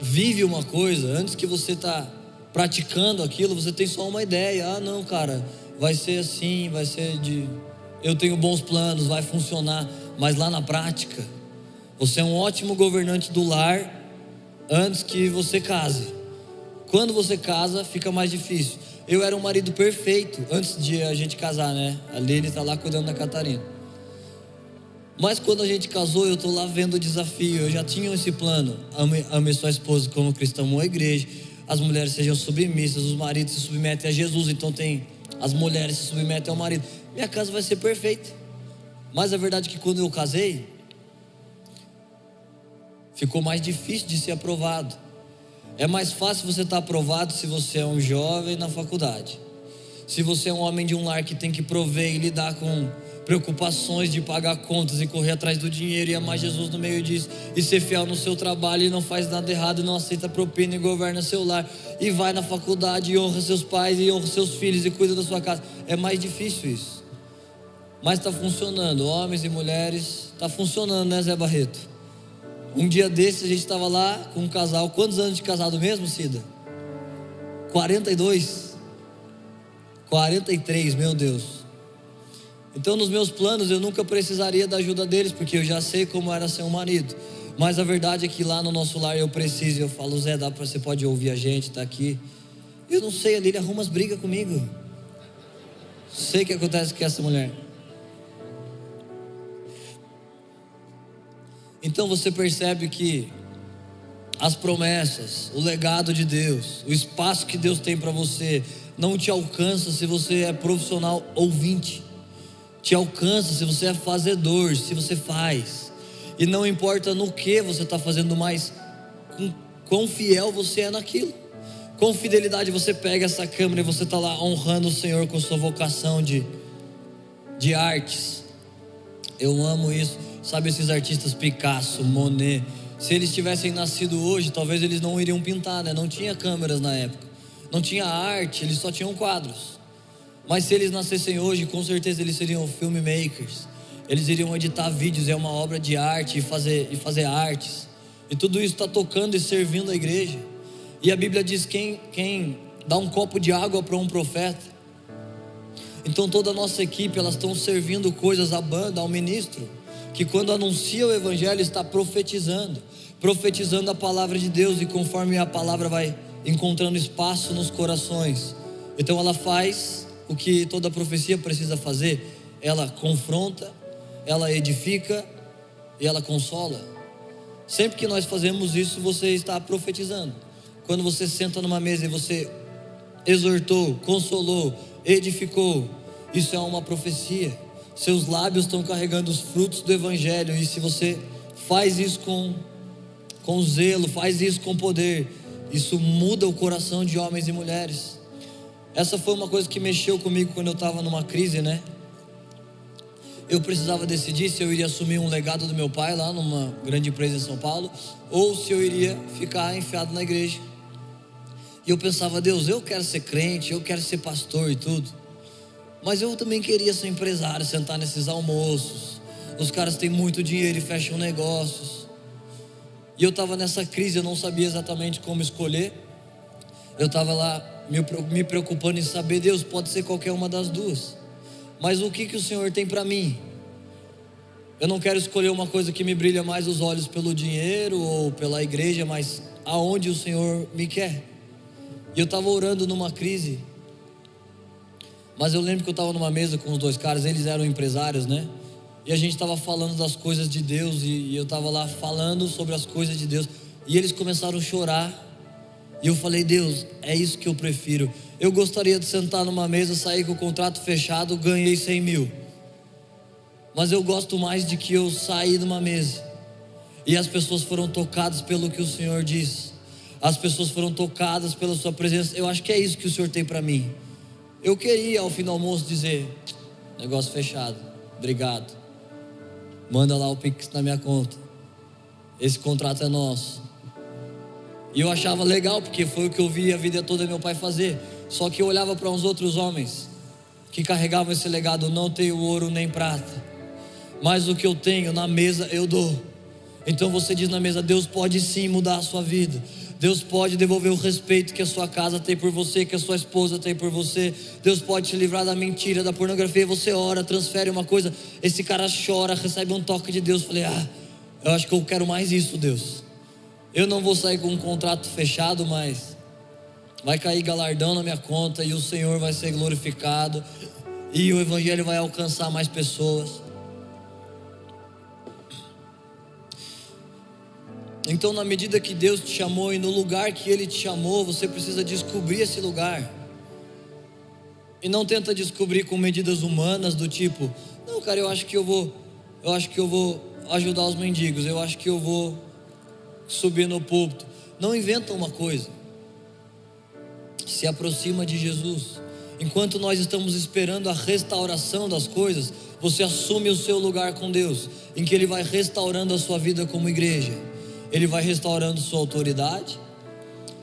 vive uma coisa, antes que você está praticando aquilo, você tem só uma ideia. Ah, não, cara, vai ser assim, vai ser de. Eu tenho bons planos, vai funcionar. Mas lá na prática, você é um ótimo governante do lar antes que você case. Quando você casa, fica mais difícil. Eu era um marido perfeito antes de a gente casar, né? A Lili está lá cuidando da Catarina. Mas quando a gente casou, eu estou lá vendo o desafio. Eu já tinha esse plano. Ame, ame sua esposa como cristão ou igreja. As mulheres sejam submissas, os maridos se submetem a Jesus. Então tem as mulheres se submetem ao marido. Minha casa vai ser perfeita. Mas a verdade é que quando eu casei, ficou mais difícil de ser aprovado. É mais fácil você estar aprovado se você é um jovem na faculdade. Se você é um homem de um lar que tem que prover e lidar com preocupações de pagar contas e correr atrás do dinheiro e amar Jesus no meio disso e ser fiel no seu trabalho e não faz nada errado e não aceita propina e governa seu lar e vai na faculdade e honra seus pais e honra seus filhos e cuida da sua casa. É mais difícil isso. Mas está funcionando, homens e mulheres, está funcionando, né, Zé Barreto? Um dia desses a gente estava lá com um casal. Quantos anos de casado mesmo, Cida? 42. 43, meu Deus. Então, nos meus planos, eu nunca precisaria da ajuda deles, porque eu já sei como era ser um marido. Mas a verdade é que lá no nosso lar eu preciso. Eu falo, Zé, dá pra, você pode ouvir a gente, tá aqui. Eu não sei, ali ele arruma as brigas comigo. Sei o que acontece com essa mulher. Então você percebe que as promessas, o legado de Deus, o espaço que Deus tem para você, não te alcança se você é profissional ouvinte, te alcança se você é fazedor, se você faz, e não importa no que você está fazendo, mas com quão fiel você é naquilo. Com fidelidade você pega essa câmera e você está lá honrando o Senhor com sua vocação de, de artes. Eu amo isso. Sabe esses artistas Picasso, Monet? Se eles tivessem nascido hoje, talvez eles não iriam pintar, né? Não tinha câmeras na época. Não tinha arte, eles só tinham quadros. Mas se eles nascessem hoje, com certeza eles seriam filmmakers. Eles iriam editar vídeos, é uma obra de arte e fazer, e fazer artes. E tudo isso está tocando e servindo a igreja. E a Bíblia diz: quem, quem dá um copo de água para um profeta. Então toda a nossa equipe, elas estão servindo coisas à banda, ao ministro que quando anuncia o Evangelho está profetizando, profetizando a palavra de Deus e conforme a palavra vai encontrando espaço nos corações. Então ela faz o que toda profecia precisa fazer: ela confronta, ela edifica e ela consola. Sempre que nós fazemos isso, você está profetizando. Quando você senta numa mesa e você exortou, consolou, edificou, isso é uma profecia seus lábios estão carregando os frutos do Evangelho, e se você faz isso com, com zelo, faz isso com poder, isso muda o coração de homens e mulheres. Essa foi uma coisa que mexeu comigo quando eu estava numa crise, né? Eu precisava decidir se eu iria assumir um legado do meu pai lá numa grande empresa em São Paulo, ou se eu iria ficar enfiado na igreja. E eu pensava, Deus, eu quero ser crente, eu quero ser pastor e tudo. Mas eu também queria ser empresário, sentar nesses almoços. Os caras têm muito dinheiro e fecham negócios. E eu estava nessa crise, eu não sabia exatamente como escolher. Eu estava lá me preocupando em saber, Deus, pode ser qualquer uma das duas. Mas o que, que o Senhor tem para mim? Eu não quero escolher uma coisa que me brilha mais os olhos pelo dinheiro ou pela igreja, mas aonde o Senhor me quer. E eu estava orando numa crise mas eu lembro que eu estava numa mesa com os dois caras, eles eram empresários, né? E a gente estava falando das coisas de Deus, e, e eu estava lá falando sobre as coisas de Deus, e eles começaram a chorar. E eu falei, Deus, é isso que eu prefiro. Eu gostaria de sentar numa mesa, sair com o contrato fechado, ganhei 100 mil. Mas eu gosto mais de que eu saí de uma mesa e as pessoas foram tocadas pelo que o Senhor diz. As pessoas foram tocadas pela Sua presença. Eu acho que é isso que o Senhor tem para mim. Eu queria ao fim do almoço dizer: negócio fechado, obrigado. Manda lá o Pix na minha conta. Esse contrato é nosso. E eu achava legal, porque foi o que eu vi a vida toda meu pai fazer. Só que eu olhava para uns outros homens que carregavam esse legado: não tenho ouro nem prata, mas o que eu tenho na mesa eu dou. Então você diz na mesa: Deus pode sim mudar a sua vida. Deus pode devolver o respeito que a sua casa tem por você, que a sua esposa tem por você. Deus pode te livrar da mentira, da pornografia. Você ora, transfere uma coisa. Esse cara chora, recebe um toque de Deus. Falei, ah, eu acho que eu quero mais isso, Deus. Eu não vou sair com um contrato fechado, mas vai cair galardão na minha conta e o Senhor vai ser glorificado e o Evangelho vai alcançar mais pessoas. Então, na medida que Deus te chamou e no lugar que Ele te chamou, você precisa descobrir esse lugar. E não tenta descobrir com medidas humanas do tipo, não, cara, eu acho que eu vou, eu acho que eu vou ajudar os mendigos, eu acho que eu vou subir no púlpito. Não inventa uma coisa. Se aproxima de Jesus. Enquanto nós estamos esperando a restauração das coisas, você assume o seu lugar com Deus, em que Ele vai restaurando a sua vida como igreja. Ele vai restaurando sua autoridade,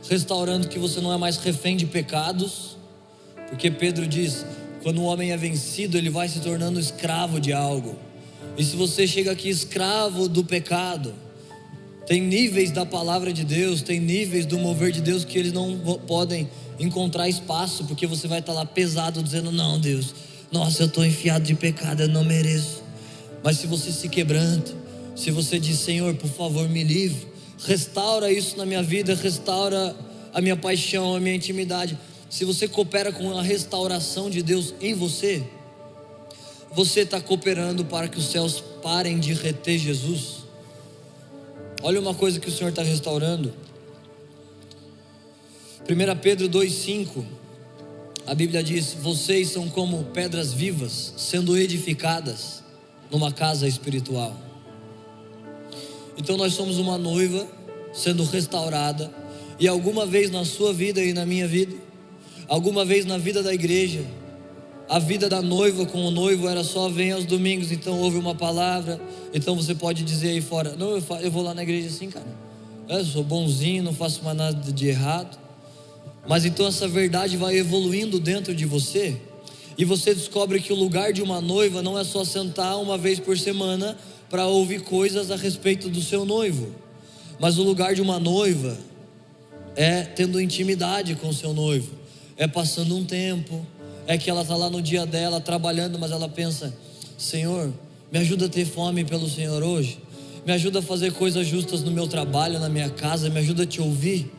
restaurando que você não é mais refém de pecados, porque Pedro diz: quando o homem é vencido, ele vai se tornando escravo de algo. E se você chega aqui escravo do pecado, tem níveis da palavra de Deus, tem níveis do mover de Deus que eles não podem encontrar espaço, porque você vai estar lá pesado dizendo: Não, Deus, nossa, eu estou enfiado de pecado, eu não mereço. Mas se você se quebranta, se você diz: Senhor, por favor, me livre, restaura isso na minha vida, restaura a minha paixão, a minha intimidade se você coopera com a restauração de Deus em você, você está cooperando para que os céus parem de reter Jesus. Olha uma coisa que o Senhor está restaurando. 1 Pedro 2,5 A Bíblia diz: Vocês são como pedras vivas, sendo edificadas numa casa espiritual. Então nós somos uma noiva sendo restaurada, e alguma vez na sua vida e na minha vida, Alguma vez na vida da igreja, a vida da noiva com o noivo era só vem aos domingos, então ouve uma palavra, então você pode dizer aí fora, não, eu, eu vou lá na igreja assim, cara. Eu sou bonzinho, não faço mais nada de errado. Mas então essa verdade vai evoluindo dentro de você, e você descobre que o lugar de uma noiva não é só sentar uma vez por semana para ouvir coisas a respeito do seu noivo, mas o lugar de uma noiva é tendo intimidade com o seu noivo. É passando um tempo, é que ela está lá no dia dela trabalhando, mas ela pensa: Senhor, me ajuda a ter fome pelo Senhor hoje, me ajuda a fazer coisas justas no meu trabalho, na minha casa, me ajuda a te ouvir,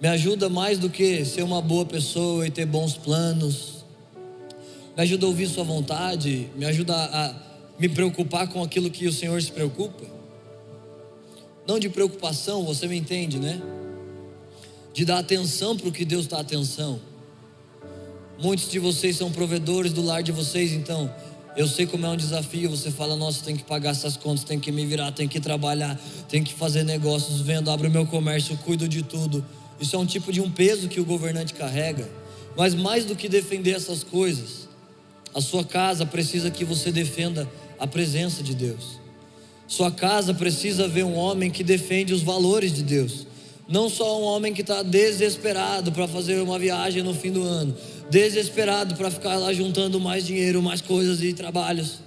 me ajuda mais do que ser uma boa pessoa e ter bons planos, me ajuda a ouvir Sua vontade, me ajuda a me preocupar com aquilo que o Senhor se preocupa. Não de preocupação, você me entende, né? de dar atenção para o que Deus dá atenção. Muitos de vocês são provedores do lar de vocês, então eu sei como é um desafio. Você fala, nossa, tem que pagar essas contas, tem que me virar, tem que trabalhar, tem que fazer negócios, vendo, abro meu comércio, cuido de tudo. Isso é um tipo de um peso que o governante carrega. Mas mais do que defender essas coisas, a sua casa precisa que você defenda a presença de Deus. Sua casa precisa ver um homem que defende os valores de Deus. Não só um homem que está desesperado para fazer uma viagem no fim do ano, desesperado para ficar lá juntando mais dinheiro, mais coisas e trabalhos.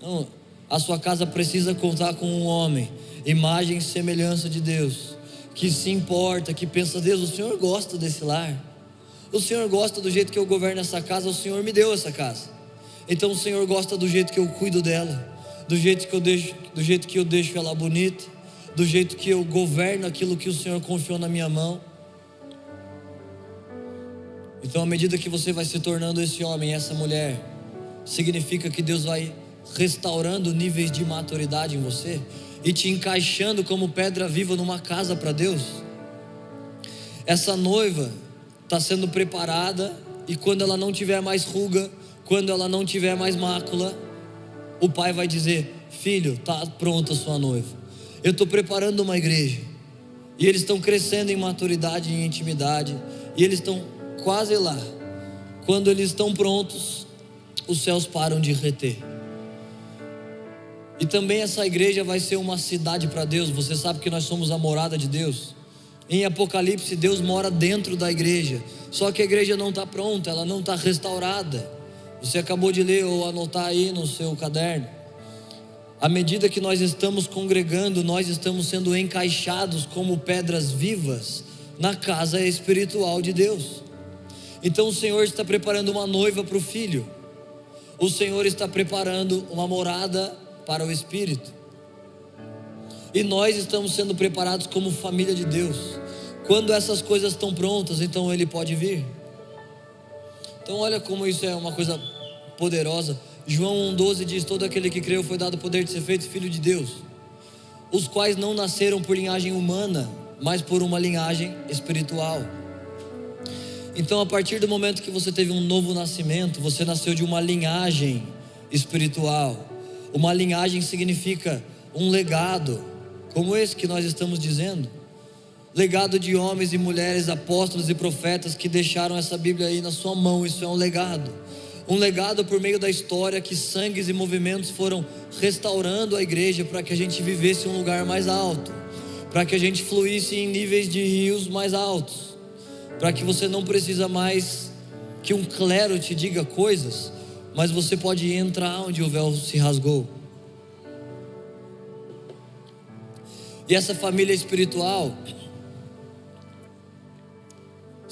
Não, a sua casa precisa contar com um homem, imagem e semelhança de Deus, que se importa, que pensa: Deus, o Senhor gosta desse lar, o Senhor gosta do jeito que eu governo essa casa, o Senhor me deu essa casa, então o Senhor gosta do jeito que eu cuido dela, do jeito que eu deixo, do jeito que eu deixo ela bonita do jeito que eu governo aquilo que o Senhor confiou na minha mão. Então, à medida que você vai se tornando esse homem, essa mulher, significa que Deus vai restaurando níveis de maturidade em você e te encaixando como pedra viva numa casa para Deus. Essa noiva está sendo preparada e quando ela não tiver mais ruga, quando ela não tiver mais mácula, o pai vai dizer: Filho, está pronta a sua noiva. Eu estou preparando uma igreja. E eles estão crescendo em maturidade e intimidade. E eles estão quase lá. Quando eles estão prontos, os céus param de reter. E também essa igreja vai ser uma cidade para Deus. Você sabe que nós somos a morada de Deus. Em Apocalipse, Deus mora dentro da igreja. Só que a igreja não está pronta, ela não está restaurada. Você acabou de ler ou anotar aí no seu caderno. À medida que nós estamos congregando, nós estamos sendo encaixados como pedras vivas na casa espiritual de Deus. Então o Senhor está preparando uma noiva para o filho, o Senhor está preparando uma morada para o Espírito, e nós estamos sendo preparados como família de Deus. Quando essas coisas estão prontas, então Ele pode vir. Então, olha como isso é uma coisa poderosa. João 1,12 diz: Todo aquele que creu foi dado o poder de ser feito filho de Deus, os quais não nasceram por linhagem humana, mas por uma linhagem espiritual. Então, a partir do momento que você teve um novo nascimento, você nasceu de uma linhagem espiritual. Uma linhagem significa um legado, como esse que nós estamos dizendo. Legado de homens e mulheres, apóstolos e profetas que deixaram essa Bíblia aí na sua mão, isso é um legado. Um legado por meio da história que sangues e movimentos foram restaurando a igreja para que a gente vivesse em um lugar mais alto, para que a gente fluísse em níveis de rios mais altos, para que você não precisa mais que um clero te diga coisas, mas você pode entrar onde o véu se rasgou. E essa família espiritual,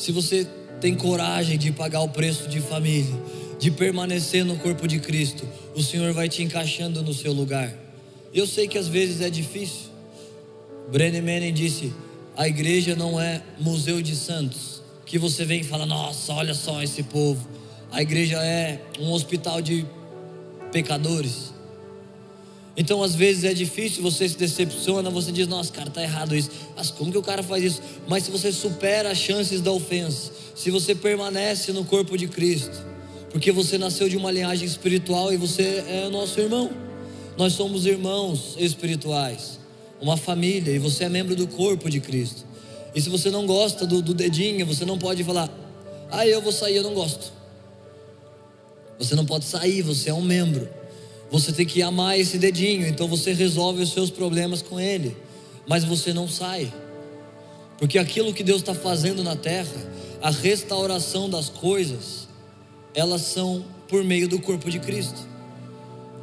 se você tem coragem de pagar o preço de família, de permanecer no corpo de Cristo, o Senhor vai te encaixando no seu lugar. Eu sei que às vezes é difícil. Brené Manning disse: a igreja não é museu de santos, que você vem e fala: nossa, olha só esse povo. A igreja é um hospital de pecadores. Então, às vezes é difícil, você se decepciona, você diz: Nossa, cara, tá errado isso. Mas como que o cara faz isso? Mas se você supera as chances da ofensa, se você permanece no corpo de Cristo, porque você nasceu de uma linhagem espiritual e você é nosso irmão, nós somos irmãos espirituais, uma família, e você é membro do corpo de Cristo. E se você não gosta do, do dedinho, você não pode falar: Ah, eu vou sair, eu não gosto. Você não pode sair, você é um membro. Você tem que amar esse dedinho, então você resolve os seus problemas com ele, mas você não sai, porque aquilo que Deus está fazendo na terra, a restauração das coisas, elas são por meio do corpo de Cristo.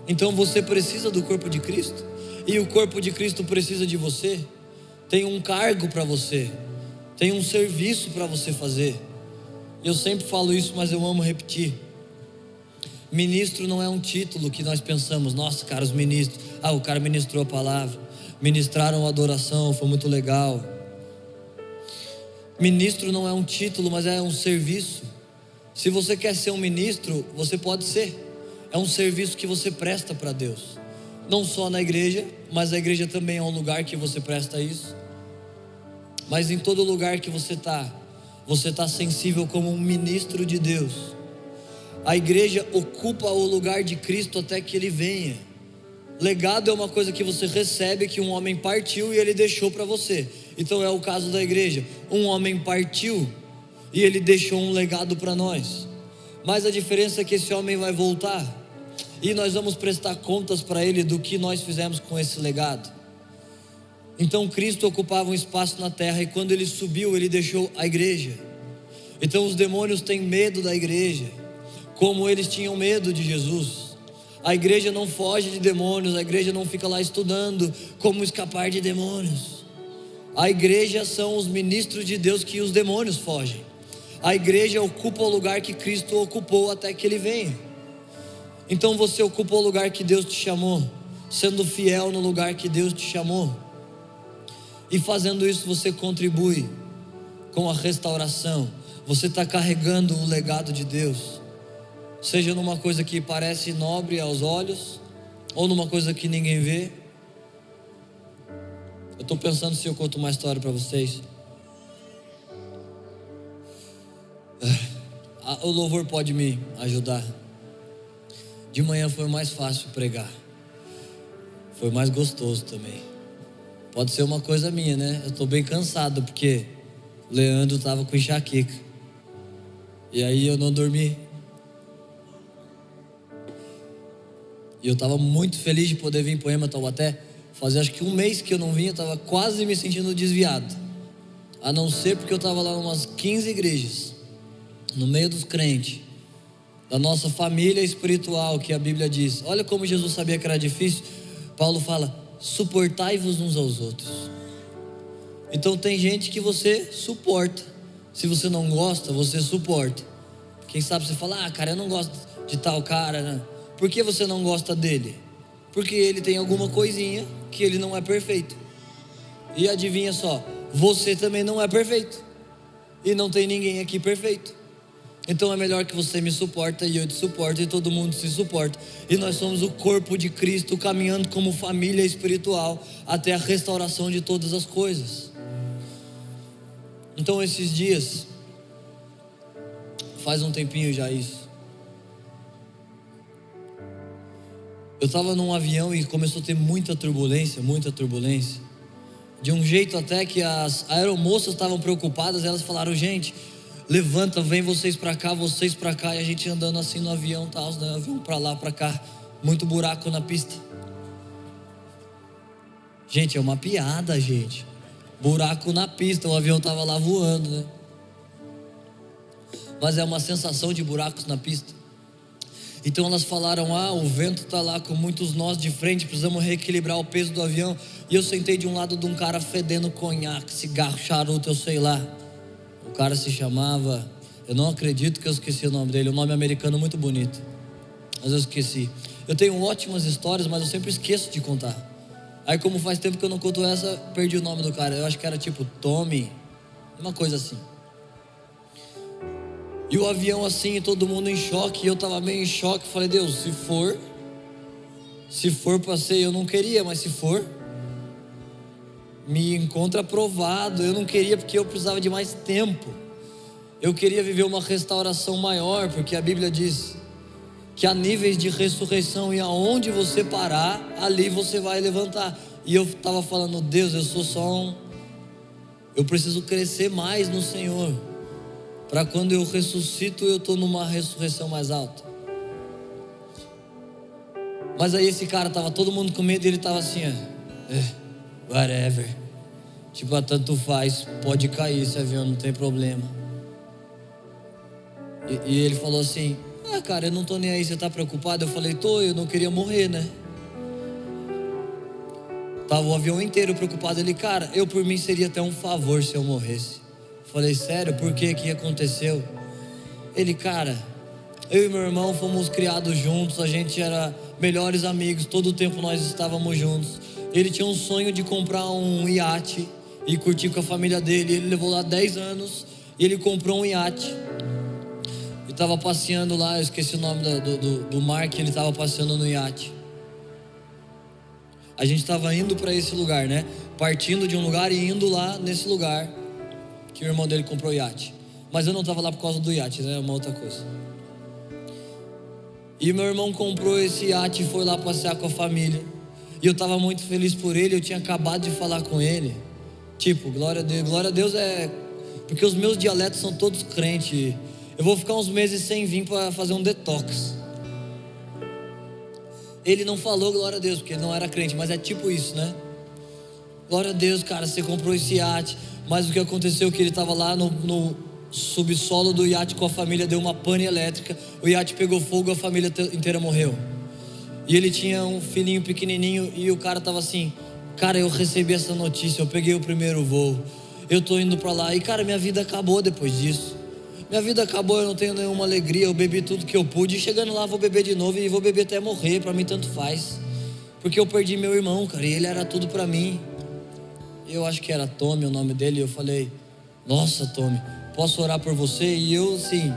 Então você precisa do corpo de Cristo, e o corpo de Cristo precisa de você. Tem um cargo para você, tem um serviço para você fazer. Eu sempre falo isso, mas eu amo repetir. Ministro não é um título que nós pensamos, nossa, cara, os ministros, ah, o cara ministrou a palavra, ministraram a adoração, foi muito legal. Ministro não é um título, mas é um serviço. Se você quer ser um ministro, você pode ser. É um serviço que você presta para Deus. Não só na igreja, mas a igreja também é um lugar que você presta isso. Mas em todo lugar que você está, você está sensível como um ministro de Deus a igreja ocupa o lugar de Cristo até que ele venha. Legado é uma coisa que você recebe que um homem partiu e ele deixou para você. Então é o caso da igreja. Um homem partiu e ele deixou um legado para nós. Mas a diferença é que esse homem vai voltar e nós vamos prestar contas para ele do que nós fizemos com esse legado. Então Cristo ocupava um espaço na terra e quando ele subiu, ele deixou a igreja. Então os demônios têm medo da igreja como eles tinham medo de Jesus. A igreja não foge de demônios, a igreja não fica lá estudando como escapar de demônios. A igreja são os ministros de Deus que os demônios fogem. A igreja ocupa o lugar que Cristo ocupou até que ele venha. Então você ocupa o lugar que Deus te chamou, sendo fiel no lugar que Deus te chamou. E fazendo isso você contribui com a restauração. Você está carregando o legado de Deus seja numa coisa que parece nobre aos olhos, ou numa coisa que ninguém vê. Eu estou pensando se eu conto uma história para vocês. Ah, o louvor pode me ajudar. De manhã foi mais fácil pregar. Foi mais gostoso também. Pode ser uma coisa minha, né? Eu estou bem cansado porque Leandro estava com enxaqueca. E aí eu não dormi. E eu estava muito feliz de poder vir em Poema Taubaté. Fazia acho que um mês que eu não vinha, eu estava quase me sentindo desviado. A não ser porque eu estava lá em umas 15 igrejas, no meio dos crentes, da nossa família espiritual, que a Bíblia diz. Olha como Jesus sabia que era difícil. Paulo fala: suportai-vos uns aos outros. Então tem gente que você suporta. Se você não gosta, você suporta. Quem sabe você fala: ah, cara, eu não gosto de tal cara, né? Por que você não gosta dele? Porque ele tem alguma coisinha que ele não é perfeito. E adivinha só, você também não é perfeito. E não tem ninguém aqui perfeito. Então é melhor que você me suporta e eu te suporto e todo mundo se suporta. E nós somos o corpo de Cristo caminhando como família espiritual até a restauração de todas as coisas. Então esses dias faz um tempinho já isso. Eu estava num avião e começou a ter muita turbulência, muita turbulência. De um jeito até que as aeromoças estavam preocupadas, elas falaram: gente, levanta, vem vocês para cá, vocês para cá, e a gente andando assim no avião, tal, né? avião para lá, para cá, muito buraco na pista. Gente, é uma piada, gente. Buraco na pista, o avião tava lá voando, né? Mas é uma sensação de buracos na pista. Então elas falaram: Ah, o vento está lá com muitos nós de frente, precisamos reequilibrar o peso do avião. E eu sentei de um lado de um cara fedendo conhaque, cigarro, charuto, eu sei lá. O cara se chamava, eu não acredito que eu esqueci o nome dele, um nome americano muito bonito. Mas eu esqueci. Eu tenho ótimas histórias, mas eu sempre esqueço de contar. Aí, como faz tempo que eu não conto essa, perdi o nome do cara. Eu acho que era tipo Tommy, uma coisa assim. E o avião assim, todo mundo em choque, e eu tava meio em choque. Falei, Deus, se for, se for para ser, eu não queria, mas se for, me encontra aprovado. Eu não queria porque eu precisava de mais tempo. Eu queria viver uma restauração maior, porque a Bíblia diz que há níveis de ressurreição e aonde você parar, ali você vai levantar. E eu estava falando, Deus, eu sou só um. Eu preciso crescer mais no Senhor para quando eu ressuscito eu estou numa ressurreição mais alta. Mas aí esse cara tava todo mundo com medo e ele tava assim, ó, é, whatever. Tipo, ah, tanto faz, pode cair esse avião, não tem problema. E, e ele falou assim: Ah, cara, eu não tô nem aí, você tá preocupado? Eu falei: Tô, eu não queria morrer, né? Tava o avião inteiro preocupado. Ele, cara, eu por mim seria até um favor se eu morresse. Falei, sério, por que que aconteceu? Ele, cara, eu e meu irmão fomos criados juntos, a gente era melhores amigos, todo o tempo nós estávamos juntos. Ele tinha um sonho de comprar um iate e curtir com a família dele. Ele levou lá 10 anos e ele comprou um iate. E estava passeando lá, eu esqueci o nome do, do, do mar que ele estava passeando no iate. A gente estava indo para esse lugar, né? Partindo de um lugar e indo lá nesse lugar que o irmão dele comprou iate. Mas eu não estava lá por causa do iate, né? É uma outra coisa. E meu irmão comprou esse iate e foi lá passear com a família. E eu estava muito feliz por ele, eu tinha acabado de falar com ele. Tipo, glória a Deus. Glória a Deus é. Porque os meus dialetos são todos crentes. Eu vou ficar uns meses sem vir para fazer um detox. Ele não falou glória a Deus, porque ele não era crente, mas é tipo isso, né? Glória a Deus, cara, você comprou esse iate. Mas o que aconteceu é que ele estava lá no, no, subsolo do iate com a família, deu uma pane elétrica, o iate pegou fogo, a família inteira morreu. E ele tinha um filhinho pequenininho e o cara estava assim: Cara, eu recebi essa notícia, eu peguei o primeiro voo, eu tô indo para lá. E cara, minha vida acabou depois disso. Minha vida acabou, eu não tenho nenhuma alegria, eu bebi tudo que eu pude. E chegando lá, vou beber de novo e vou beber até morrer, para mim tanto faz. Porque eu perdi meu irmão, cara, e ele era tudo para mim eu acho que era Tommy o nome dele, eu falei: Nossa, Tommy, posso orar por você? E eu, assim,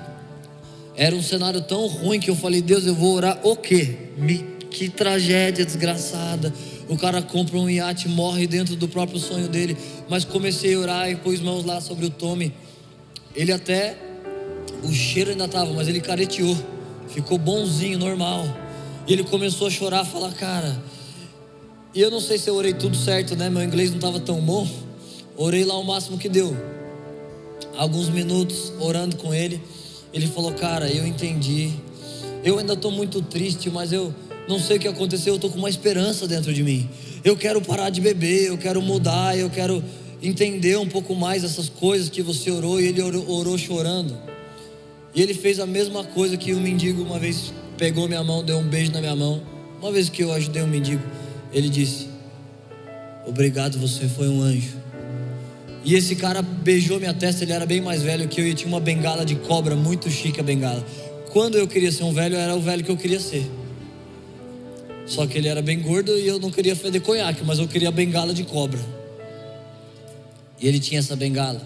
era um cenário tão ruim que eu falei: Deus, eu vou orar o quê? Me, que tragédia desgraçada. O cara compra um iate, morre dentro do próprio sonho dele. Mas comecei a orar e pus mãos lá sobre o Tommy. Ele até, o cheiro ainda estava, mas ele careteou. Ficou bonzinho, normal. E ele começou a chorar, falar: Cara e eu não sei se eu orei tudo certo, né? Meu inglês não estava tão bom. Orei lá o máximo que deu. Alguns minutos orando com ele, ele falou: Cara, eu entendi. Eu ainda estou muito triste, mas eu não sei o que aconteceu. Eu estou com uma esperança dentro de mim. Eu quero parar de beber, eu quero mudar, eu quero entender um pouco mais essas coisas que você orou. E ele orou, orou chorando. E ele fez a mesma coisa que um mendigo uma vez pegou minha mão, deu um beijo na minha mão. Uma vez que eu ajudei um mendigo. Ele disse: Obrigado, você foi um anjo. E esse cara beijou minha testa, ele era bem mais velho que eu e tinha uma bengala de cobra, muito chique a bengala. Quando eu queria ser um velho, era o velho que eu queria ser. Só que ele era bem gordo e eu não queria feder conhaque, mas eu queria a bengala de cobra. E ele tinha essa bengala.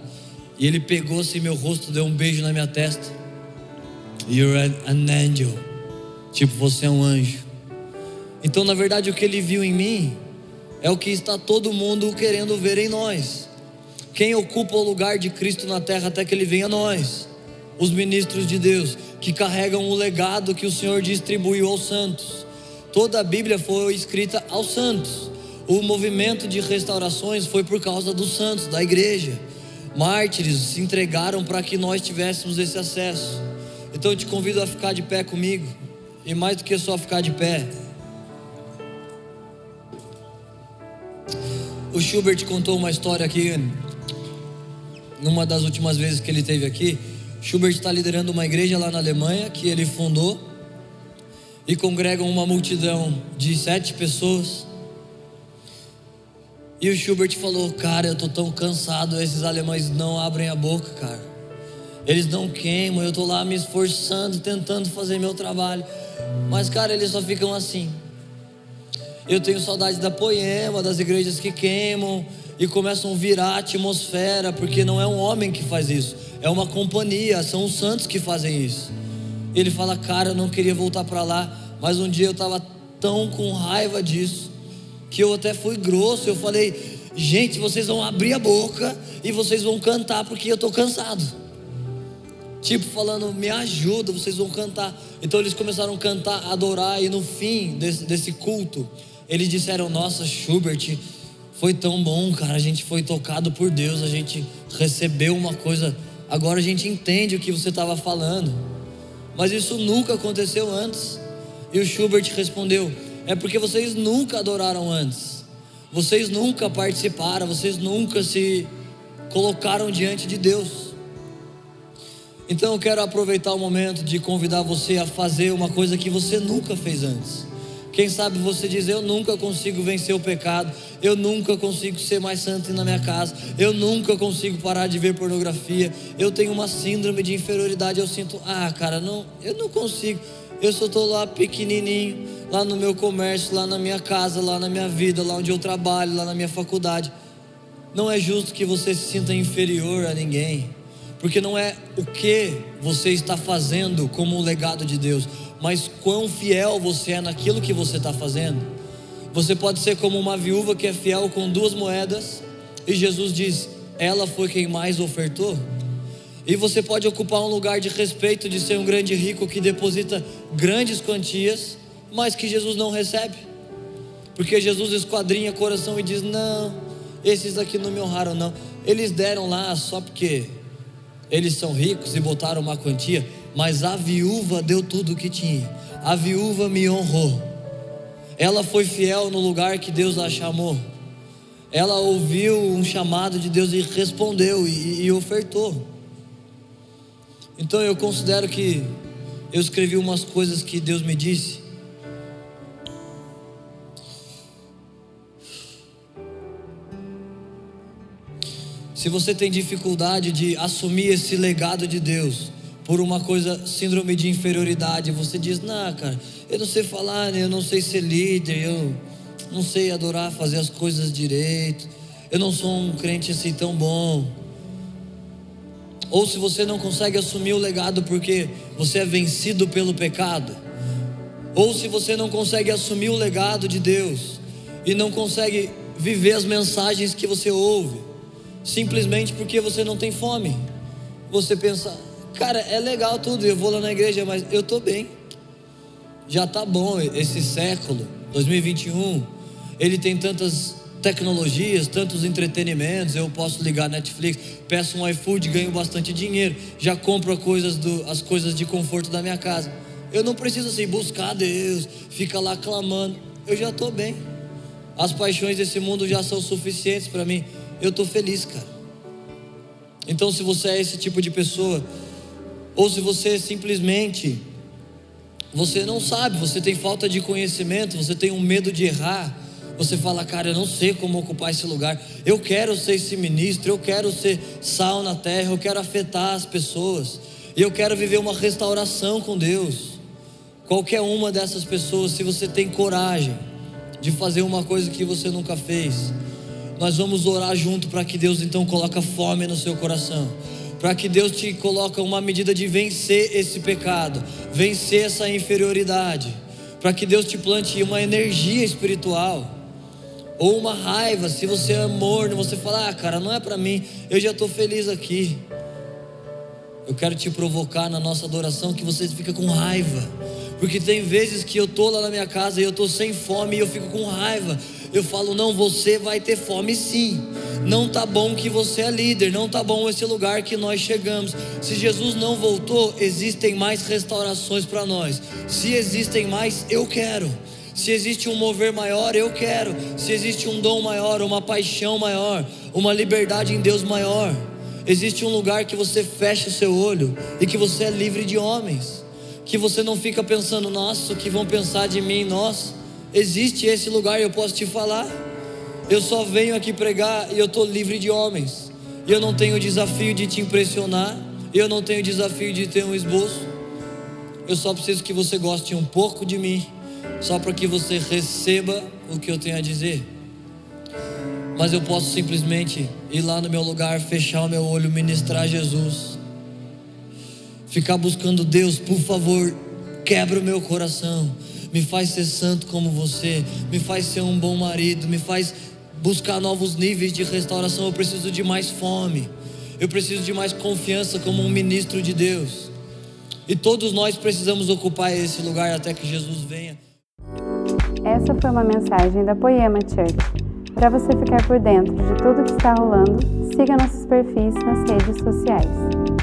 E ele pegou assim meu rosto, deu um beijo na minha testa. You're an angel. Tipo, você é um anjo. Então, na verdade, o que ele viu em mim é o que está todo mundo querendo ver em nós. Quem ocupa o lugar de Cristo na terra até que ele venha a nós? Os ministros de Deus, que carregam o legado que o Senhor distribuiu aos santos. Toda a Bíblia foi escrita aos santos. O movimento de restaurações foi por causa dos santos, da igreja. Mártires se entregaram para que nós tivéssemos esse acesso. Então eu te convido a ficar de pé comigo. E mais do que só ficar de pé. O Schubert contou uma história aqui, numa das últimas vezes que ele esteve aqui. Schubert está liderando uma igreja lá na Alemanha que ele fundou e congregam uma multidão de sete pessoas. E o Schubert falou: Cara, eu tô tão cansado, esses alemães não abrem a boca, cara. Eles não queimam, eu tô lá me esforçando, tentando fazer meu trabalho. Mas, cara, eles só ficam assim. Eu tenho saudade da poema, das igrejas que queimam e começam a virar a atmosfera, porque não é um homem que faz isso, é uma companhia, são os santos que fazem isso. Ele fala, cara, eu não queria voltar para lá, mas um dia eu estava tão com raiva disso, que eu até fui grosso, eu falei, gente, vocês vão abrir a boca e vocês vão cantar porque eu estou cansado. Tipo, falando, me ajuda, vocês vão cantar. Então eles começaram a cantar, adorar, e no fim desse, desse culto, eles disseram: Nossa, Schubert, foi tão bom, cara. A gente foi tocado por Deus, a gente recebeu uma coisa. Agora a gente entende o que você estava falando. Mas isso nunca aconteceu antes. E o Schubert respondeu: É porque vocês nunca adoraram antes. Vocês nunca participaram, vocês nunca se colocaram diante de Deus. Então eu quero aproveitar o momento de convidar você a fazer uma coisa que você nunca fez antes. Quem sabe você diz: Eu nunca consigo vencer o pecado, eu nunca consigo ser mais santo na minha casa, eu nunca consigo parar de ver pornografia, eu tenho uma síndrome de inferioridade. Eu sinto, ah, cara, não, eu não consigo. Eu só estou lá pequenininho, lá no meu comércio, lá na minha casa, lá na minha vida, lá onde eu trabalho, lá na minha faculdade. Não é justo que você se sinta inferior a ninguém, porque não é o que você está fazendo como um legado de Deus, mas quão fiel você é naquilo que você está fazendo. Você pode ser como uma viúva que é fiel com duas moedas, e Jesus diz: ela foi quem mais ofertou. E você pode ocupar um lugar de respeito de ser um grande rico que deposita grandes quantias, mas que Jesus não recebe. Porque Jesus esquadrinha coração e diz: Não, esses aqui não me honraram, não. Eles deram lá só porque eles são ricos e botaram uma quantia, mas a viúva deu tudo o que tinha. A viúva me honrou. Ela foi fiel no lugar que Deus a chamou. Ela ouviu um chamado de Deus e respondeu e, e ofertou. Então eu considero que eu escrevi umas coisas que Deus me disse. Se você tem dificuldade de assumir esse legado de Deus, por uma coisa, síndrome de inferioridade. Você diz, não, cara, eu não sei falar, né? eu não sei ser líder, eu não sei adorar, fazer as coisas direito, eu não sou um crente assim tão bom. Ou se você não consegue assumir o legado porque você é vencido pelo pecado, ou se você não consegue assumir o legado de Deus e não consegue viver as mensagens que você ouve, simplesmente porque você não tem fome. Você pensa, Cara, é legal tudo, eu vou lá na igreja, mas eu estou bem. Já está bom esse século, 2021. Ele tem tantas tecnologias, tantos entretenimentos. Eu posso ligar Netflix, peço um iFood, ganho bastante dinheiro, já compro as coisas, do, as coisas de conforto da minha casa. Eu não preciso assim buscar Deus, ficar lá clamando. Eu já estou bem. As paixões desse mundo já são suficientes para mim. Eu estou feliz, cara. Então, se você é esse tipo de pessoa, ou se você simplesmente você não sabe, você tem falta de conhecimento, você tem um medo de errar, você fala, cara, eu não sei como ocupar esse lugar. Eu quero ser esse ministro, eu quero ser sal na terra, eu quero afetar as pessoas. E eu quero viver uma restauração com Deus. Qualquer uma dessas pessoas, se você tem coragem de fazer uma coisa que você nunca fez, nós vamos orar junto para que Deus então coloque fome no seu coração para que Deus te coloque uma medida de vencer esse pecado, vencer essa inferioridade, para que Deus te plante uma energia espiritual ou uma raiva, se você é morno, você fala: "Ah, cara, não é para mim, eu já estou feliz aqui". Eu quero te provocar na nossa adoração que você fica com raiva. Porque tem vezes que eu tô lá na minha casa e eu tô sem fome e eu fico com raiva. Eu falo, não, você vai ter fome sim. Não tá bom que você é líder, não tá bom esse lugar que nós chegamos. Se Jesus não voltou, existem mais restaurações para nós. Se existem mais, eu quero. Se existe um mover maior, eu quero. Se existe um dom maior, uma paixão maior, uma liberdade em Deus maior. Existe um lugar que você fecha o seu olho e que você é livre de homens. Que você não fica pensando, nossa, o que vão pensar de mim, nossa. Existe esse lugar eu posso te falar. Eu só venho aqui pregar e eu estou livre de homens. E eu não tenho o desafio de te impressionar. Eu não tenho o desafio de ter um esboço. Eu só preciso que você goste um pouco de mim, só para que você receba o que eu tenho a dizer. Mas eu posso simplesmente ir lá no meu lugar, fechar o meu olho, ministrar Jesus, ficar buscando Deus, por favor, quebra o meu coração, me faz ser santo como você, me faz ser um bom marido, me faz buscar novos níveis de restauração. Eu preciso de mais fome, eu preciso de mais confiança como um ministro de Deus. E todos nós precisamos ocupar esse lugar até que Jesus venha. Essa foi uma mensagem da Poema Church. Para você ficar por dentro de tudo que está rolando, siga nossos perfis nas redes sociais.